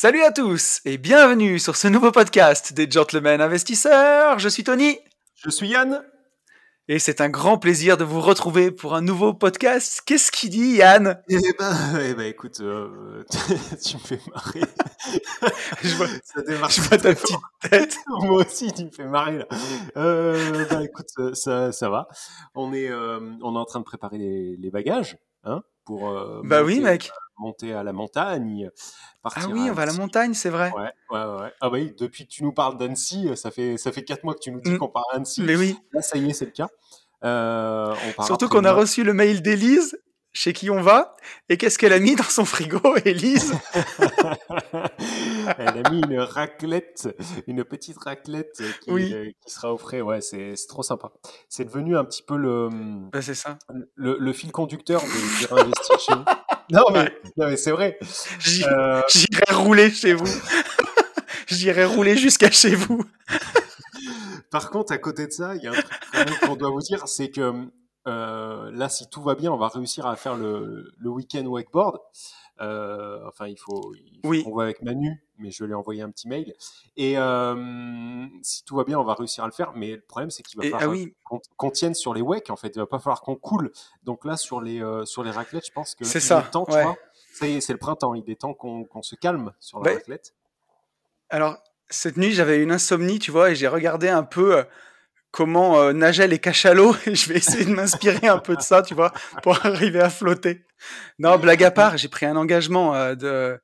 Salut à tous et bienvenue sur ce nouveau podcast des Gentlemen Investisseurs. Je suis Tony. Je suis Yann. Et c'est un grand plaisir de vous retrouver pour un nouveau podcast. Qu'est-ce qu'il dit, Yann? Eh ben, eh ben, écoute, euh, tu me fais marrer. je, vois, je vois ta petite tête. Moi aussi, tu me fais marrer là. Euh, bah, écoute, ça, ça va. On est, euh, on est en train de préparer les, les bagages, hein, pour. Euh, bah oui, mec monter à la montagne. ah oui, on va à la montagne, c'est vrai. Ouais, ouais, ouais. Ah oui, depuis que tu nous parles d'Annecy, ça fait, ça fait 4 mois que tu nous dis mm. qu'on parle d'Annecy. Mais oui. Là, ça y est, c'est le cas. Euh, Surtout qu'on a reçu le mail d'Élise chez qui on va et qu'est-ce qu'elle a mis dans son frigo, Élise? Elle a mis une raclette, une petite raclette qui, euh, qui sera offrée. Ouais, c'est trop sympa. C'est devenu un petit peu le, bah, ça. Le, le, fil conducteur des investir chez Non mais, non, mais c'est vrai. Euh, j'irai rouler chez vous. J'irai rouler jusqu'à chez vous. Par contre, à côté de ça, il y a un truc qu'on doit vous dire, c'est que euh, là, si tout va bien, on va réussir à faire le, le week-end wakeboard. Euh, enfin, il faut, il qu'on voit avec Manu, mais je lui ai envoyé un petit mail. Et euh, si tout va bien, on va réussir à le faire. Mais le problème, c'est qu'il va falloir ah qu'on, tienne sur les wakes. En fait, il va pas falloir qu'on coule. Donc là, sur les sur les raclettes, je pense que c'est ça. Temps, ça y est, c'est le printemps. Il est temps qu'on, se calme sur la raclette. Alors, cette nuit, j'avais une insomnie, tu vois, et j'ai regardé un peu comment euh, nageaient les cachalots je vais essayer de m'inspirer un peu de ça, tu vois, pour arriver à flotter. Non, blague à part, j'ai pris un engagement euh, de,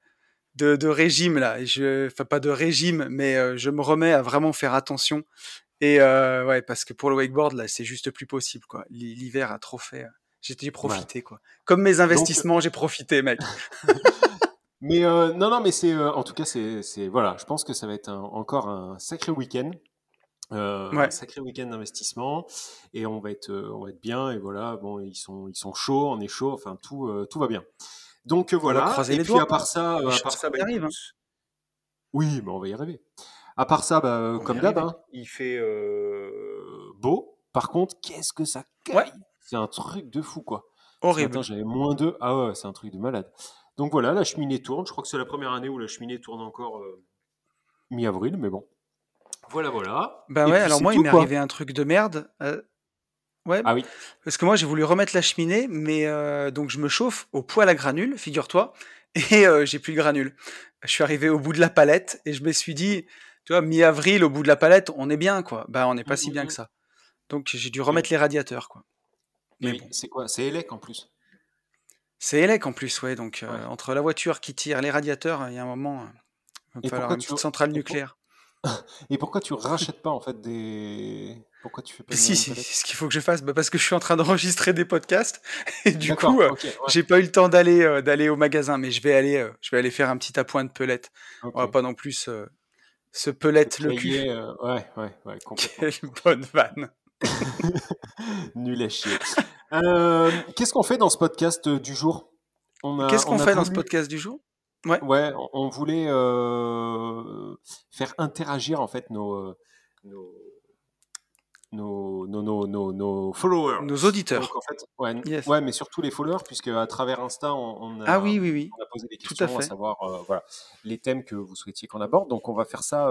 de, de, régime là. Je, enfin pas de régime, mais euh, je me remets à vraiment faire attention. Et euh, ouais, parce que pour le wakeboard là, c'est juste plus possible quoi. L'hiver a trop fait. J'ai profité quoi. Comme mes investissements, j'ai profité, mec. mais non, non, mais c'est en tout cas c'est voilà. Je pense que ça va être encore un sacré week-end. Euh, Un sacré week-end d'investissement et on va être euh, on va être bien et voilà bon ils sont ils sont chauds on est chaud enfin tout euh, tout va bien. Donc euh, voilà. et puis à part ça, à part ça, bah, arrive, hein. oui mais on va y arriver. À part ça bah, comme d'hab hein, il fait beau. Par contre qu'est-ce que ça caille. C'est un truc de fou quoi. Horrible. j'avais moins deux. Ah ouais c'est un truc de malade. Donc voilà la cheminée tourne. Je crois que c'est la première année où la cheminée tourne encore mi-avril mais bon voilà, voilà. Ben ouais, alors moi, il m'est arrivé un truc de merde. Euh, ouais. Ah oui. Parce que moi, j'ai voulu remettre la cheminée, mais euh, donc je me chauffe au poêle à granules, figure-toi, et euh, j'ai plus de granules. Je suis arrivé au bout de la palette et je me suis dit, tu vois, mi-avril, au bout de la palette, on est bien, quoi. Ben, on n'est pas mmh, si bien mmh, que ça. Donc j'ai dû remettre les radiateurs, quoi. Mais bon. c'est quoi? C'est Elec en plus. C'est Elec en plus, ouais. Donc entre la voiture qui tire, les radiateurs, il y a un moment, il va falloir une petite centrale nucléaire. Et pourquoi tu rachètes pas en fait des. Pourquoi tu fais pas Si, si, c'est ce qu'il faut que je fasse. Bah, parce que je suis en train d'enregistrer des podcasts et du coup, euh, j'ai pas eu le temps d'aller euh, d'aller au magasin, mais je vais aller euh, je vais aller faire un petit appoint de pelette. On va pas non plus se pelette le cul. ouais, ouais, ouais, Quelle bonne vanne. Nul à chier. Qu'est-ce qu'on fait dans ce podcast du jour? Qu'est-ce qu'on fait dans ce podcast du jour? Ouais. ouais, on voulait euh, faire interagir en fait nos, euh, nos, nos, nos, nos, nos, followers. Nos auditeurs. Donc, en fait, ouais, ouais, mais surtout les followers, puisque à travers Insta, on, a, ah, oui, oui, oui. on a posé des questions à, savoir euh, voilà, les thèmes que vous souhaitiez qu'on aborde. Donc on va faire ça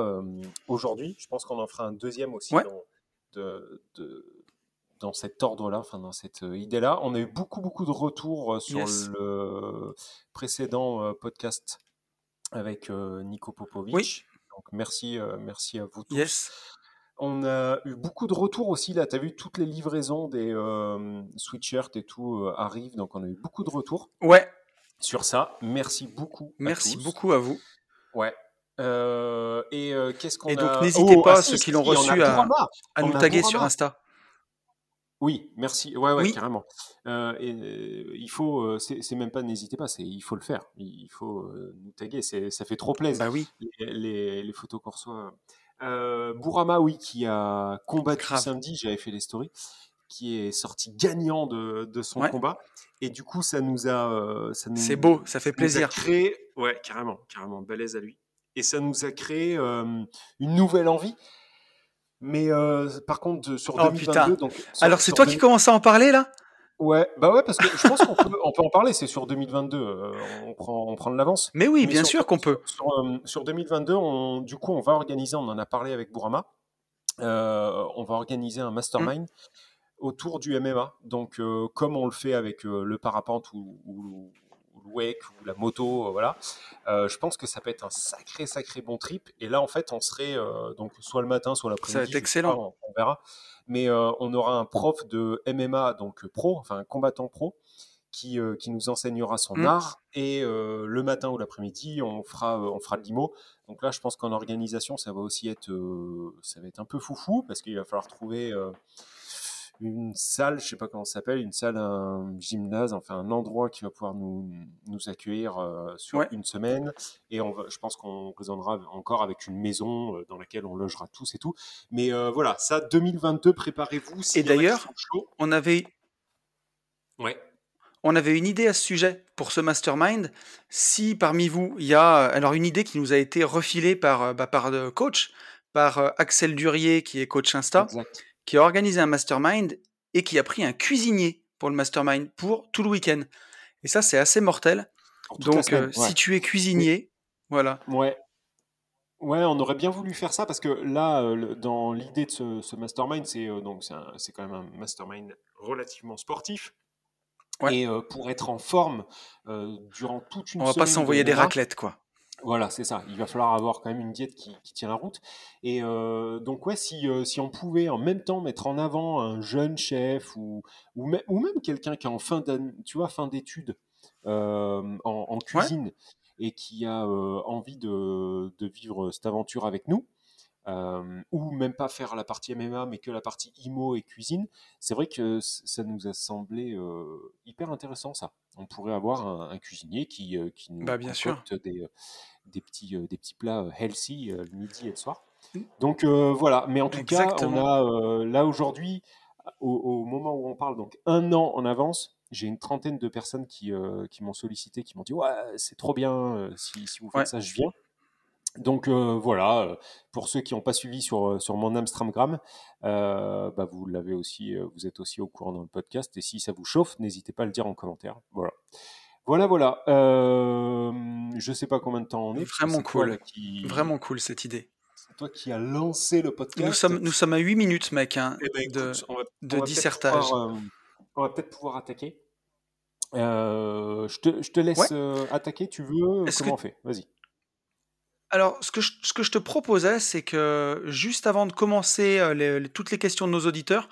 aujourd'hui. Je pense qu'on en fera un deuxième aussi dans, de, de dans cet ordre-là, enfin dans cette euh, idée-là. On a eu beaucoup beaucoup de retours euh, sur le précédent euh, podcast avec Nico Popovic. Oui. Donc merci, merci à vous tous. On a eu beaucoup de retours aussi là. Tu as vu toutes les livraisons des sweatshirts et tout arrivent, donc on a eu beaucoup de retours. Ouais. Sur ça, merci beaucoup. Merci beaucoup à vous. Ouais. et qu'est-ce qu'on Et donc n'hésitez oh, pas, ah, ceux qui l'ont reçu, à, à nous taguer sur Insta. Oui, merci. Ouais, ouais, Oui. carrément. Euh, et, euh, il faut, euh, c'est même pas n'hésitez pas, c'est il faut le faire. Il faut nous taguer, c'est ça fait trop plaisir Bah oui, les, les, les photos qu'on reçoit. Euh, Bourama, oui, qui a combattu Grave. samedi, j'avais fait les stories, qui est sorti gagnant de, de son Ouais. combat. Et du coup, ça nous a, ça nous, c'est beau, ça fait ça nous a plaisir. créé, ouais, carrément, carrément, balèze à lui. Et ça nous a créé une nouvelle envie. Mais euh, par contre, de- sur Oh, 2022, putain. donc sur- Alors, c'est toi 2000 qui commences à en parler là? Ouais, bah ouais, parce que je pense qu'on peut, on peut en parler. C'est sur 2022, euh, on prend, on prend de l'avance. Mais oui, Mais bien sur- sûr qu'on peut. Sur, euh, sur 2022, on, du coup, on va organiser, on en a parlé avec Bourama, euh, on va organiser un mastermind autour du MMA. Donc, euh, comme on le fait avec euh, le parapente ou le wake ou la moto, euh, voilà, euh, je pense que ça peut être un sacré, sacré bon trip. Et là, en fait, on serait euh, donc soit le matin, soit l'après-midi. Ça va être excellent. pas, on, on verra. Mais on aura un prof de MMA, donc pro, enfin un combattant pro, qui, euh, qui nous enseignera son Mm. art. Et euh, le matin ou l'après-midi, on fera, euh, on fera de l'IMO. Donc là, je pense qu'en organisation, ça va aussi être, ça va être un peu foufou parce qu'il va falloir trouver une salle, je sais pas comment ça s'appelle, une salle, un gymnase, enfin un endroit qui va pouvoir nous, nous accueillir euh, sur Ouais. une semaine. Et on va, je pense qu'on raisonnera encore avec une maison euh, dans laquelle on logera tous et tout. Mais euh, voilà, ça, 2022, préparez-vous. qui d'ailleurs. On avait, ouais. on avait une idée à ce sujet pour ce mastermind. Si parmi vous, il y a alors une idée qui nous a été refilée par, bah, par le coach, par Axel Durier, qui est coach Insta, Exact. Qui a organisé un mastermind et qui a pris un cuisinier pour le mastermind pour tout le week-end. Et ça, c'est assez mortel. Donc, semaine, euh, ouais. si tu es cuisinier, voilà. Ouais. Ouais, on aurait bien voulu faire ça parce que là, euh, dans l'idée de ce, ce mastermind, c'est euh, donc c'est quand même un mastermind relativement sportif. Ouais. Et euh, pour être en forme euh, durant toute une On va pas semaine s'envoyer de des raclettes, quoi. Voilà, c'est ça. Il va falloir avoir quand même une diète qui, qui tient la route. Et euh, donc, ouais, si, euh, si on pouvait en même temps mettre en avant un jeune chef ou, ou, même, ou même quelqu'un qui est en fin d'études euh, en, en cuisine et qui a envie de, de vivre cette aventure avec nous, ou même pas faire la partie MMA, mais que la partie IMO et cuisine, c'est vrai que ça nous a semblé hyper intéressant, ça. On pourrait avoir un, un cuisinier qui, qui nous Bah, bien sûr. des, des, petits, euh, des petits plats euh, healthy euh, le midi et le soir. Mm. Donc voilà, mais en tout cas, on a là aujourd'hui, au, au moment où on parle, donc un an en avance, j'ai une trentaine de personnes qui, qui m'ont sollicité, qui m'ont dit Ouais, c'est trop bien, si, si vous faites Ouais. ça, je viens. Donc euh, voilà, pour ceux qui n'ont pas suivi sur, sur mon Amstramgram, euh, bah, vous l'avez aussi, vous êtes aussi au courant dans le podcast. Et si ça vous chauffe, n'hésitez pas à le dire en commentaire. Voilà. Voilà, voilà. Euh, je sais pas combien de temps on est. Vraiment cool. qui, Vraiment cool cette idée. c'est toi qui as lancé le podcast. Nous sommes, nous sommes à 8 minutes, mec, hein, Eh ben, de, écoute, on va, de on va peut-être dissertage. pouvoir, euh, on va peut-être pouvoir attaquer. Euh, je, te, je te laisse Ouais. attaquer. Tu veux Comment que- on fait? Vas-y. Alors, ce que, je, ce que je te proposais, c'est que juste avant de commencer les- les- toutes les questions de nos auditeurs,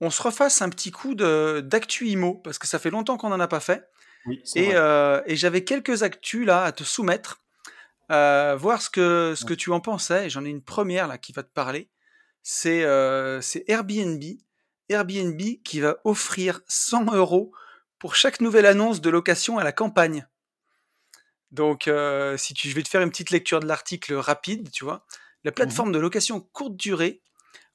on se refasse un petit coup d'actu IMO, parce que ça fait longtemps qu'on n'en a pas fait. Oui, Et, euh, et j'avais quelques actus là à te soumettre, euh, voir ce que, ce que tu en pensais. J'en ai une première là qui va te parler. C'est euh, c'est Airbnb. Airbnb qui va offrir 100 euros pour chaque nouvelle annonce de location à la campagne. Donc, si tu, je vais te faire une petite lecture de l'article rapide, tu vois. La plateforme de location courte durée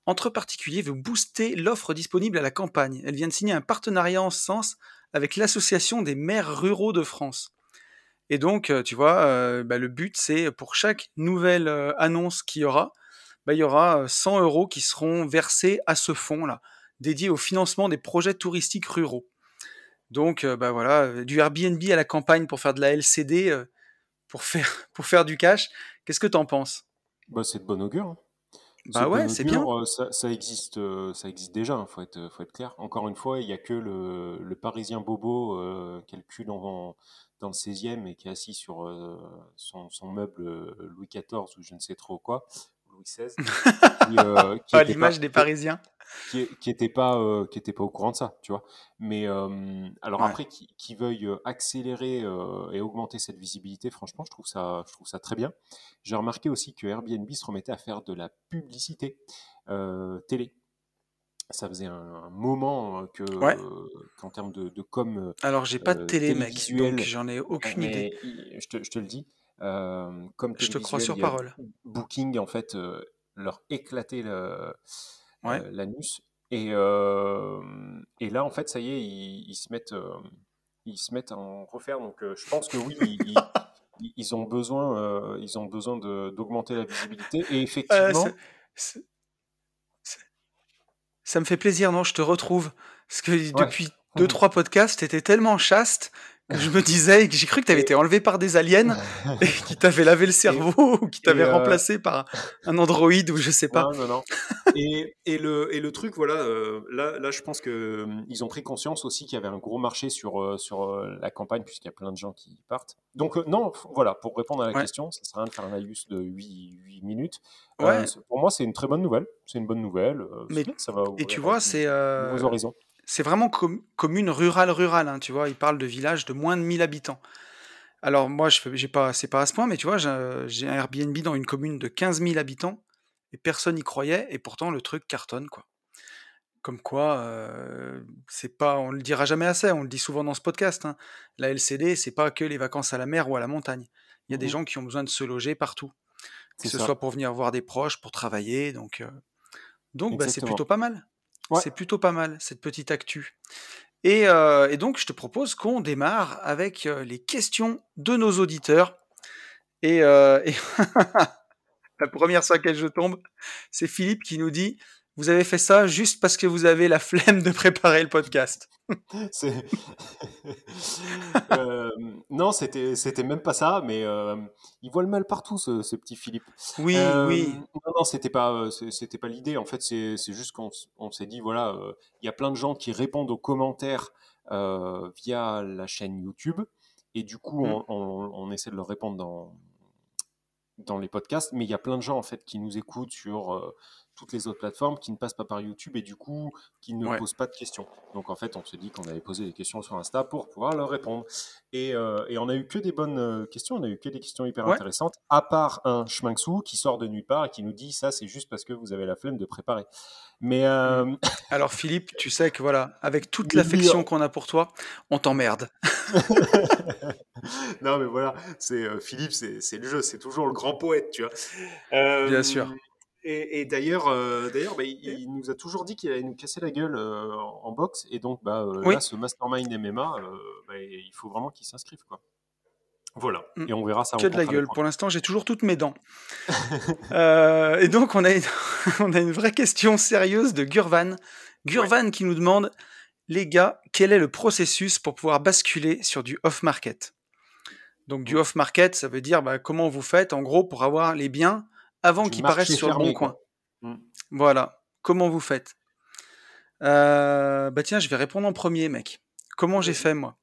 entre particuliers veut booster l'offre disponible à la campagne. Elle vient de signer un partenariat en ce sens avec l'Association des maires ruraux de France. Et donc, euh, tu vois, euh, bah, le but, c'est pour chaque nouvelle euh, annonce qu'il y aura, bah, il y aura euh, 100 euros qui seront versés à ce fonds-là, dédié au financement des projets touristiques ruraux. Donc, bah voilà, du Airbnb à la campagne pour faire de la LCD, pour, faire, du cash. Qu'est-ce que t'en penses? Bah, c'est de bon augure. hein. Bah de ouais, c'est bien. euh, Ça, ça existe, euh, ça existe déjà. Il faut être, faut être clair. Encore une fois, il n'y a que le, le Parisien bobo euh, qui a le cul dans, dans le 16e et qui est assis sur euh, son, son meuble euh, Louis XIV ou je ne sais trop quoi, Louis XVI, qui, euh, qui l'image pas- des Parisiens. Qui, qui était pas euh, qui était pas au courant de ça tu vois mais euh, alors Ouais. après qui, qui veuille euh, accélérer euh, et augmenter cette visibilité franchement je trouve ça je trouve ça très bien j'ai remarqué aussi que Airbnb se remettait à faire de la publicité télé ça faisait un, moment que qu'en termes de, de com. Alors j'ai pas de télé, mec, donc j'en ai aucune idée. Je te, je te, le dis, comme je te crois sur parole. Booking en fait leur éclatait l'anus et, et là en fait ça y est ils, se mettent ils se mettent en refaire donc je pense que oui ils, ils ont besoin, euh, ils ont besoin d'augmenter la visibilité. Et effectivement. ça me fait plaisir, non? Je te retrouve. Parce que depuis deux, trois podcasts, tu étais tellement chaste je me disais, j'ai cru que tu avais été enlevé par des aliens et qui t'avaient lavé le cerveau ou qui t'avaient euh, remplacé par un androïde ou je sais pas. Non, non, non. et, et, le, et le truc, voilà, euh, là, là, je pense qu'ils hum, ils ont pris conscience aussi qu'il y avait un gros marché sur, euh, sur la campagne puisqu'il y a plein de gens qui partent. Donc, non, voilà, pour répondre à la question, ça sert à rien de faire un aïus de 8, 8 minutes. pour moi, c'est une très bonne nouvelle. C'est une bonne nouvelle. Mais, ça va et tu vois, c'est. Nouveaux horizons c'est vraiment commune rurale-rurale, hein, tu vois. Il parle de villages de moins de 1000 habitants. Alors moi, je j'ai pas, c'est pas à ce point, mais tu vois, j'ai un Airbnb dans une commune de 15 000 habitants et personne n'y croyait, et pourtant le truc cartonne, quoi. Comme quoi, euh, c'est pas, on le dira jamais assez, on le dit souvent dans ce podcast. Hein. La LCD, c'est pas que les vacances à la mer ou à la montagne. Il y a des mmh gens qui ont besoin de se loger partout, que ce soit pour venir voir des proches, pour travailler, donc euh, donc bah, c'est plutôt pas mal. C'est plutôt pas mal, cette petite actu. Et, euh, et donc, je te propose qu'on démarre avec euh, les questions de nos auditeurs. Et, euh, et la première sur laquelle je tombe, c'est Philippe qui nous dit Vous avez fait ça juste parce que vous avez la flemme de préparer le podcast. Euh, non, c'était c'était même pas ça, mais euh, il voit le mal partout, ce, petit Philippe. Oui, euh, oui. Non, non, c'était pas c'était pas l'idée. En fait, c'est juste qu'on on, s'est dit voilà, il y a plein de gens qui répondent aux commentaires via la chaîne YouTube, et du coup, mmh. on, on, essaie de leur répondre dans dans les podcasts, mais il y a plein de gens en fait qui nous écoutent sur toutes les autres plateformes qui ne passent pas par YouTube et du coup qui ne posent pas de questions. Donc en fait, on se dit qu'on avait posé des questions sur Insta pour pouvoir leur répondre. Et, euh, et on a eu que des bonnes euh, questions, on a eu que des questions hyper intéressantes, à part un Schminksou qui sort de nulle part et qui nous dit ça, c'est juste parce que vous avez la flemme de préparer. Mais euh, mm. alors Philippe, tu sais que voilà, avec toute l'affection qu'on a pour toi, on t'emmerde. non mais voilà, c'est Philippe, c'est le jeu, c'est toujours le grand poète, tu vois. Bien sûr. Et, d'ailleurs, euh, d'ailleurs, bah, il, nous a toujours dit qu'il allait nous casser la gueule euh, en boxe. Et donc, bah, euh, là, ce mastermind MMA, bah, il faut vraiment qu'il s'inscrive, quoi. Voilà. Mm. Et on verra ça. Que de la gueule. Pour l'instant, j'ai toujours toutes mes dents. et donc, on a, une, on a une vraie question sérieuse de Gurvan. Gurvan qui nous demande, les gars, quel est le processus pour pouvoir basculer sur du off-market Donc, du mm. off-market, ça veut dire comment vous faites, en gros, pour avoir les biens avant qu'il paraisse sur le bon coin. Voilà. Comment vous faites? Euh, Bah tiens, je vais répondre en premier, mec. Comment j'ai fait moi?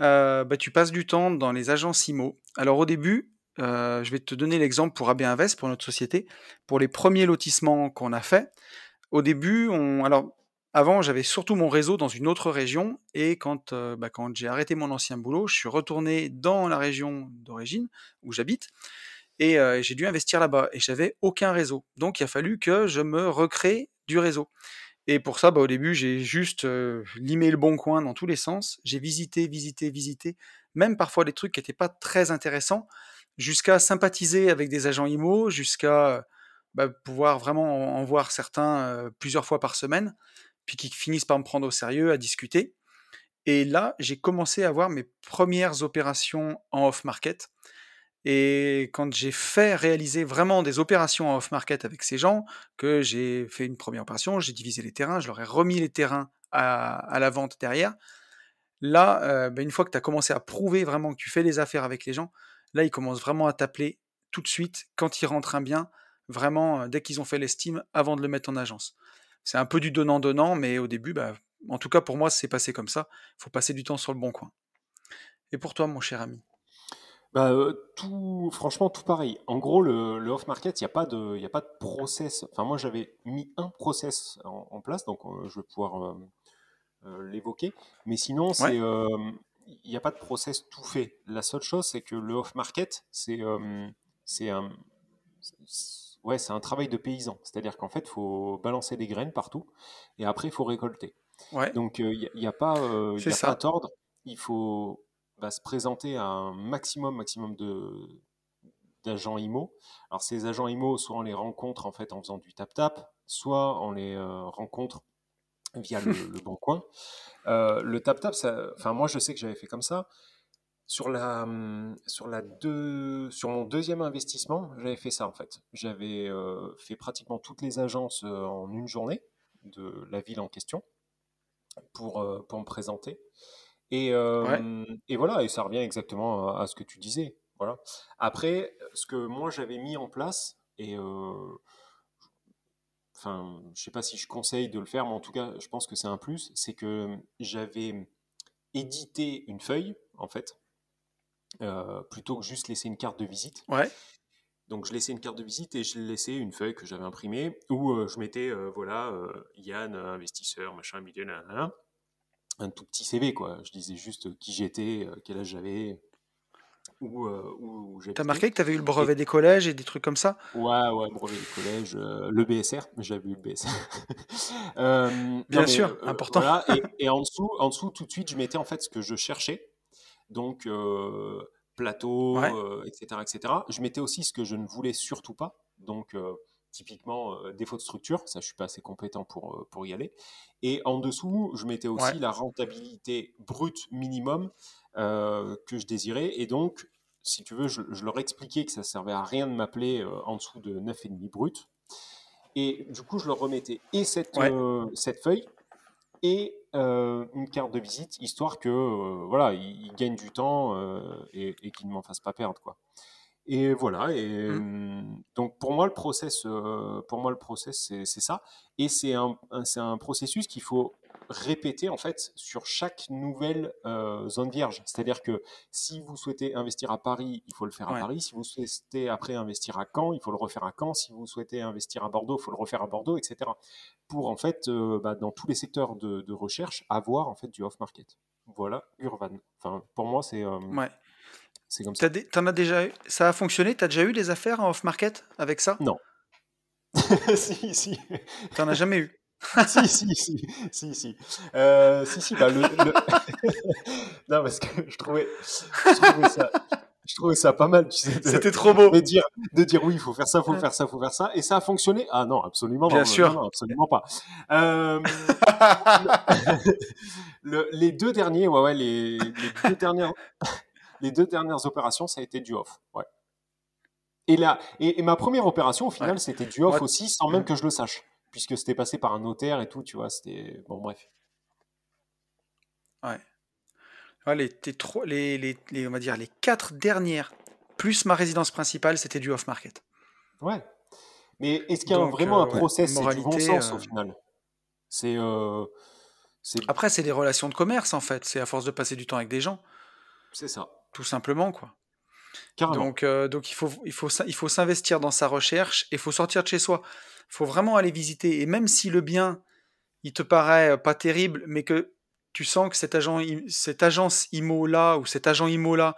Euh, Bah tu passes du temps dans les agences IMO. Alors au début, euh, je vais te donner l'exemple pour AB Invest, pour notre société, pour les premiers lotissements qu'on a fait. Au début, on, alors avant, j'avais surtout mon réseau dans une autre région, et quand, bah, quand j'ai arrêté mon ancien boulot, je suis retourné dans la région d'origine où j'habite, et j'ai dû investir là-bas et j'avais aucun réseau. Donc il a fallu que je me recrée du réseau. Et pour ça, bah, au début, j'ai juste limé le bon coin dans tous les sens. J'ai visité, visité, visité, même parfois des trucs qui n'étaient pas très intéressants, jusqu'à sympathiser avec des agents IMO, jusqu'à bah, pouvoir vraiment en, voir certains plusieurs fois par semaine, puis qui finissent par me prendre au sérieux, à discuter. Et là, j'ai commencé à avoir mes premières opérations en off-market. Et quand j'ai fait réaliser vraiment des opérations off-market avec ces gens, que j'ai fait une première opération, j'ai divisé les terrains, je leur ai remis les terrains à, la vente derrière. Là, euh, bah, une fois que tu as commencé à prouver vraiment que tu fais des affaires avec les gens, là, ils commencent vraiment à t'appeler tout de suite quand ils rentrent un bien, vraiment euh, dès qu'ils ont fait l'estime avant de le mettre en agence. C'est un peu du donnant-donnant, mais au début, bah, en tout cas pour moi, c'est passé comme ça. Il faut passer du temps sur le bon coin. Et pour toi, mon cher ami? Bah, euh, tout, franchement, tout pareil. En gros, le, le off-market, il n'y a, pas de, y a pas de process. Enfin, moi, j'avais mis un process en, place, donc euh, je vais pouvoir euh, l'évoquer. Mais sinon, c'est, il n'y a pas de process tout fait. La seule chose, c'est que le off-market, c'est, c'est un. ouais, c'est un travail de paysan. C'est-à-dire qu'en fait, il faut balancer des graines partout et après, il faut récolter. Ouais, Donc, il n'y a, pas, euh, y a pas à tordre. Il faut bah, se présenter à un maximum, maximum de d'agents IMO. Alors, ces agents IMO, soit on les rencontre en fait en faisant du tap-tap, soit on les euh, rencontre via le, Bon Coin. Euh, le tap-tap, enfin, moi, je sais que j'avais fait comme ça. Sur, la, hum, sur, la deux, sur mon deuxième investissement, j'avais fait ça en fait. J'avais euh, fait pratiquement toutes les agences en une journée de la ville en question pour, pour me présenter. Et, euh, Ouais, et voilà, et ça revient exactement à, à ce que tu disais. Voilà. Après, ce que moi j'avais mis en place, et euh, enfin, je sais pas si je conseille de le faire, mais en tout cas, je pense que c'est un plus, c'est que j'avais édité une feuille, en fait, euh, plutôt que juste laisser une carte de visite. ouais, Donc je laissais une carte de visite et je laissais une feuille que j'avais imprimée où euh, je mettais, euh, voilà, euh, Yann, investisseur, machin, milieu, nanana, un tout petit CV, quoi. Je disais juste qui j'étais, euh, quel âge j'avais, où, euh, où T'as marqué que t'avais eu le Et brevet des collèges et des trucs comme ça? ouais, ouais, brevet du collège, euh, le BSR, j'avais eu le BSR. Euh, non, Bien mais sûr, euh, important. voilà, et, et en dessous, en dessous, tout de suite, je mettais en fait ce que je cherchais. Donc, plateau, Ouais, etc., etc. Je mettais aussi ce que je ne voulais surtout pas. Donc, typiquement, euh, défaut de structure, ça, je suis pas assez compétent pour, euh, pour y aller. Et en dessous, je mettais ouais, aussi la rentabilité brute minimum euh, que je désirais. Et donc, si tu veux, je, je leur expliquais que ça servait à rien de m'appeler en dessous de 9,5 brut. Et du coup, je leur remettais et cette, ouais, cette feuille et une carte de visite, histoire que voilà, ils, ils gagnent du temps et, et qu'ils ne m'en fassent pas perdre, quoi. Et voilà. Et mmh, hum, donc pour moi le process, euh, pour moi le process c'est ça. Et c'est un, un- c'est un processus qu'il faut répéter en fait sur chaque nouvelle euh, zone vierge. C'est-à-dire que si vous souhaitez investir à Paris, il faut le faire à ouais, Paris. Si vous souhaitez après investir à Caen, il faut le refaire à Caen. Si vous souhaitez investir à Bordeaux, il faut le refaire à Bordeaux, etc. Pour en fait, euh, bah, dans tous les secteurs de, de recherche, avoir en fait du off-market. Voilà, Urban. Enfin, pour moi, c'est euh, ouais. C'est comme ça. T'en as déjà eu? Ça a fonctionné? T'as déjà eu des affaires en off-market avec ça? Non. si, si. T'en as jamais eu? si, si, si, si, si. Euh, si, si, bah, le, le- non, parce que je trouvais, je trouvais ça, je trouvais ça pas mal, tu sais, de, C'était trop beau. de dire, de dire oui, il faut faire ça, il faut faire ça, il faut faire ça, et ça a fonctionné? Ah non, absolument Bien non, non, sûr. non, absolument pas. Euh, le- les deux derniers, ouais, ouais, les, les deux dernières, les deux dernières opérations, ça a été du off, ouais. Et, là, et, et ma première opération, au Ouais. final, c'était du off aussi, sans même mmh, que je le sache, puisque c'était passé par un notaire et tout, tu vois, c'était, bon, bref. ouais. Ouais, les, trois- les, les, les- on va dire les quatre dernières, plus ma résidence principale, c'était du off-market. Ouais. Mais est-ce qu'il y a Donc, vraiment euh, un ouais, process, c'est du bon sens au euh, final? C'est, euh, c'est, Après, c'est des relations de commerce en fait. C'est à force de passer du temps avec des gens, c'est ça, tout simplement quoi. carrément. Donc, euh, donc il faut, il faut, il faut s'investir dans sa recherche et il faut sortir de chez soi. Il faut vraiment aller visiter. Et même si le bien, il te paraît euh, pas terrible, mais que tu sens que cet agent, cette agence IMO là ou cet agent IMO là,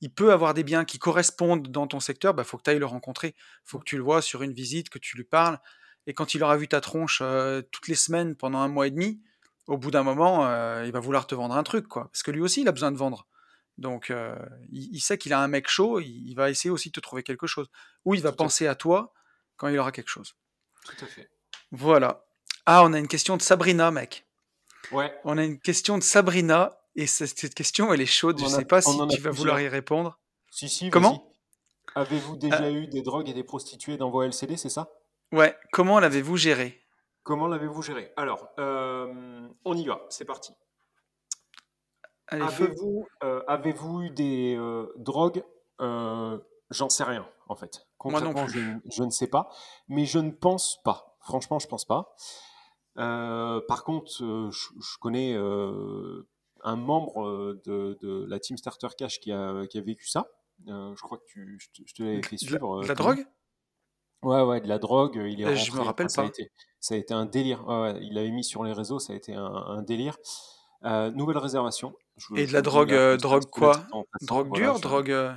il peut avoir des biens qui correspondent dans ton secteur, bah faut que tu ailles le rencontrer. faut que tu le vois sur une visite, que tu lui parles. Et quand il aura vu ta tronche euh, toutes les semaines pendant un mois et demi, au bout d'un moment, euh, il va vouloir te vendre un truc, quoi. Parce que lui aussi, il a besoin de vendre. Donc, euh, il, il sait qu'il a un mec chaud, il, il va essayer aussi de te trouver quelque chose. Ou il va Tout penser à toi quand il aura quelque chose. Tout à fait. Voilà. Ah, on a une question de Sabrina, mec. Ouais, On a une question de Sabrina, et cette question, elle est chaude. on Je a, sais pas si tu vas vouloir y répondre. Si, si. Comment? Avez-vous Euh, déjà eu des drogues et des prostituées dans vos LCD, c'est ça? Ouais, comment l'avez-vous géré? Comment l'avez-vous géré? Alors, euh, on y va, c'est parti. Avez-vous euh, avez-vous eu des euh, drogues? Euh, j'en sais rien, en fait. Moi non Concrètement, je, ne- je ne sais pas, mais je ne pense pas. Franchement, je pense pas. Euh, par contre, je, je connais un membre de, de la Team Starter Cash qui a, qui a vécu ça. Je crois que tu, je te, l'avais fait De la, suivre, de la drogue? Ouais, ouais, de la drogue. Il est Euh, Je me. Enfin, rappelle ça a pas. été, ça a été un délire. Ouais, ouais, il l'avait mis sur les réseaux. Ça a été un, un délire. Euh, nouvelle réservation. Je, Et de la drogue, euh, drogue quoi. Drogue dure, drogue. euh,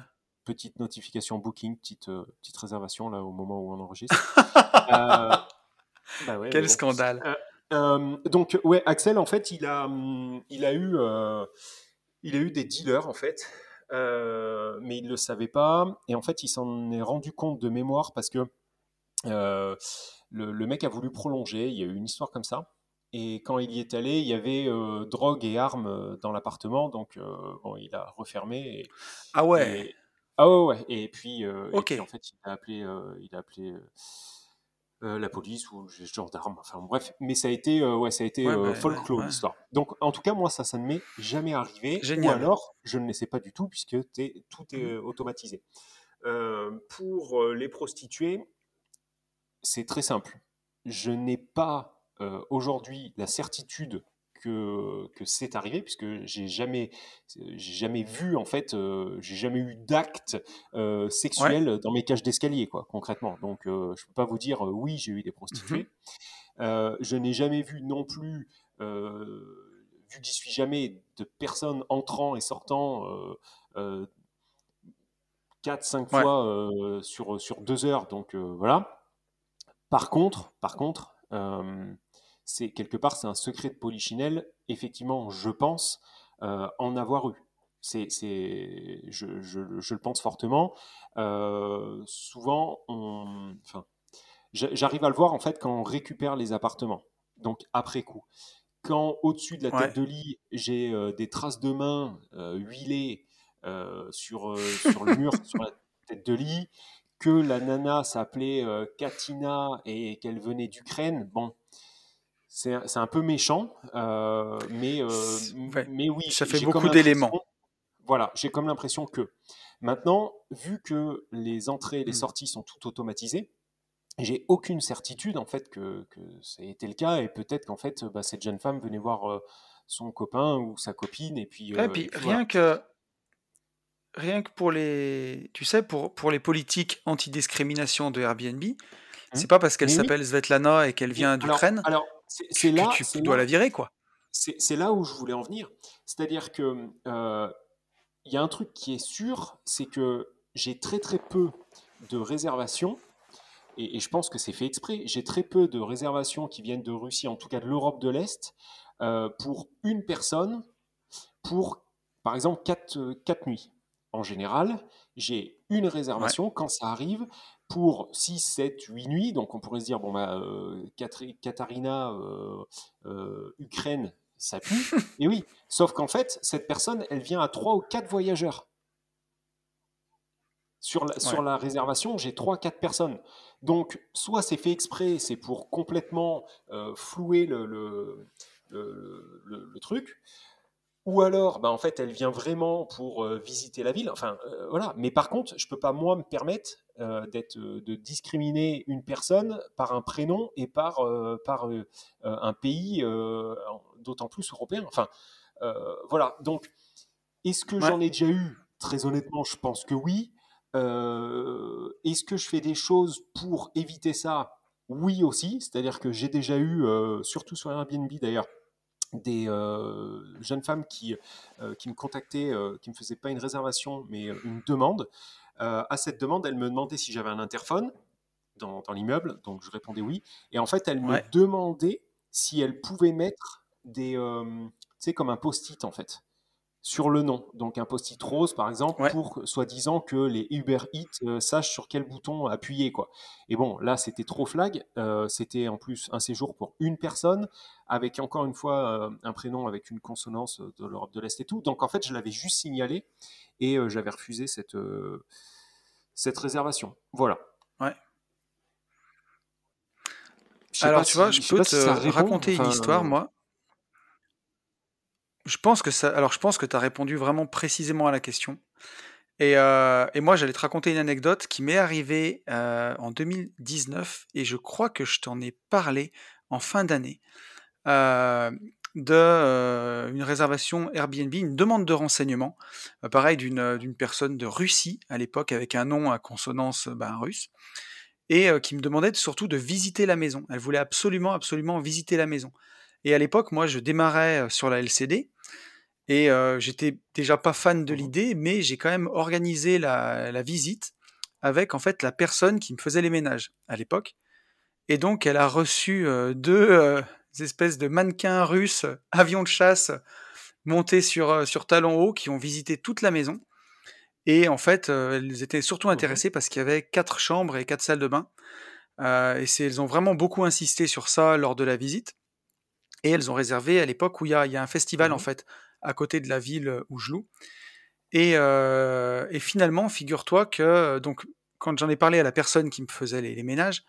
petite notification booking, petite, euh, petite réservation là au moment où on enregistre. Bah ouais, Quel bon. scandale. Donc ouais, Axel en fait, il a, hum, il a eu, il a eu des dealers en fait, mais il le savait pas. Et en fait, il s'en est rendu compte de mémoire parce que le, le mec a voulu prolonger. Il y a eu une histoire comme ça. Et quand il y est allé, il y avait euh, drogue et armes euh, dans l'appartement, donc euh, bon, il a refermé. Et, Ah ouais. et- ah ouais, ouais. Et puis, euh, et Ok. puis en fait, il a appelé, il a appelé la police ou les gendarmes. Enfin bref, mais ça a été, ouais, ça a été Ouais, bah, folklore ouais, l'histoire. Donc en tout cas, moi, ça, ça ne m'est jamais arrivé. Ou Génial. alors, je ne le sais pas du tout puisque tout est euh, automatisé. Pour les prostituées, c'est très simple. Je n'ai pas euh, aujourd'hui la certitude que, que c'est arrivé, puisque j'ai jamais, j'ai jamais vu, en fait, euh, j'ai jamais eu d'acte euh, sexuel dans mes cages d'escalier, quoi, concrètement. Donc, euh, je peux pas vous dire, euh, oui, j'ai eu des prostituées. Euh, je n'ai jamais vu non plus, vu que j'y suis jamais, de personnes entrant et sortant euh, euh, 4-5 Ouais. fois sur, sur deux heures. Donc voilà. Par contre, par contre, c'est quelque part c'est un secret de Polichinelle. Effectivement, je pense euh, en avoir eu. C'est, c'est, je, je- je le pense fortement. Euh, souvent, on, enfin, j'a- j'arrive à le voir en fait quand on récupère les appartements. Donc après coup, quand au-dessus de la Ouais. tête de lit, j'ai euh, des traces de mains huilées sur, sur le mur, sur la tête de lit, que la nana s'appelait Katina et qu'elle venait d'Ukraine, bon, c'est c'est un peu méchant, euh, mais, euh, C'est- ouais. mais oui, Ça fait beaucoup d'éléments. Voilà, j'ai comme l'impression que maintenant, vu que les entrées et les Mm. sorties sont toutes automatisées, j'ai aucune certitude en fait que, que ça ait été le cas et peut-être qu'en fait bah, cette jeune femme venait voir euh, son copain ou sa copine et puis, Ouais, puis et puis rien voilà. que rien que pour les tu sais pour pour les politiques anti-discrimination de Airbnb, c'est Hmm. pas parce qu'elle oui, s'appelle Svetlana et qu'elle vient alors, d'Ukraine alors c'est que là, tu dois là, la virer quoi. c'est là où je voulais en venir. C'est-à-dire que euh, il y a un truc qui est sûr, c'est que j'ai très très peu de réservations et, et je pense que c'est fait exprès. J'ai très peu de réservations qui viennent de Russie, en tout cas de l'Europe de l'Est, euh, pour une personne pour, par exemple, 4, quatre nuits. En général, j'ai une Ouais. réservation quand ça arrive pour 6, 7, 8 nuits. Donc on pourrait se dire, bon, bah, euh, Katarina, euh, euh, Ukraine, ça pue. Et oui, sauf qu'en fait, cette personne, elle vient à 3 ou 4 voyageurs. Sur la, sur Ouais. la réservation, j'ai 3-4 personnes. Donc, soit c'est fait exprès, c'est pour complètement flouer le, le, le- le- le truc, ou alors, bah, en fait, elle vient vraiment pour euh, visiter la ville. Enfin, euh, voilà. Mais par contre, je peux pas moi me permettre euh, d'être, de discriminer une personne par un prénom et par, par un pays, d'autant plus européen. Enfin, voilà. Donc, est-ce que Ouais. j'en ai déjà eu? Très honnêtement, je pense que oui. Est-ce que je fais des choses pour éviter ça? Oui aussi. C'est-à-dire que j'ai déjà eu, surtout sur Airbnb d'ailleurs, des euh, jeunes femmes qui, euh, qui me contactaient, euh, qui ne me faisaient pas une réservation, mais euh, une demande. À cette demande, elles me demandaient si j'avais un interphone dans, dans l'immeuble, donc je répondais oui. Et en fait, elles me demandaient si elles pouvaient mettre des, tu sais, comme un post-it en fait, sur le nom. Donc un post-it rose, par exemple, Ouais. pour soi-disant que les Uber Eats euh, sachent sur quel bouton appuyer, quoi. Et bon, là, c'était trop flag. Euh, c'était en plus un séjour pour une personne, avec encore une fois euh, un prénom avec une consonance de l'Europe de l'Est et tout. Donc en fait, je l'avais juste signalé et euh, j'avais refusé cette, euh, cette réservation. Voilà. Ouais. Alors tu vois, si- je peux te si raconter une histoire moi. Je pense que ça alors je pense que tu as répondu vraiment précisément à la question. Et, euh, moi, j'allais te raconter une anecdote qui m'est arrivée euh, en 2019 et je crois que je t'en ai parlé en fin d'année euh, de euh, une réservation Airbnb, une demande de renseignement, euh, pareil d'une personne de Russie à l'époque avec un nom à consonance ben, russe et qui me demandait surtout de visiter la maison. Elle voulait absolument, absolument visiter la maison. Et à l'époque, moi, je démarrais sur la LCD Et euh, j'étais déjà pas fan de Mhm. l'idée, mais j'ai quand même organisé la, la visite avec en fait la personne qui me faisait les ménages à l'époque. Et donc elle a reçu euh, deux euh, espèces de mannequins russes, avions de chasse, montés sur, sur talons hauts, qui ont visité toute la maison. Et en fait, elles étaient surtout Mhm. intéressées parce qu'il y avait quatre chambres et quatre salles de bain. Et c'est, elles ont vraiment beaucoup insisté sur ça lors de la visite. Et elles ont réservé à l'époque où il y a, il y a un festival en Mhm. fait à côté de la ville où je loue. Et, euh, et finalement, figure-toi que euh, donc quand j'en ai parlé à la personne qui me faisait les, les ménages,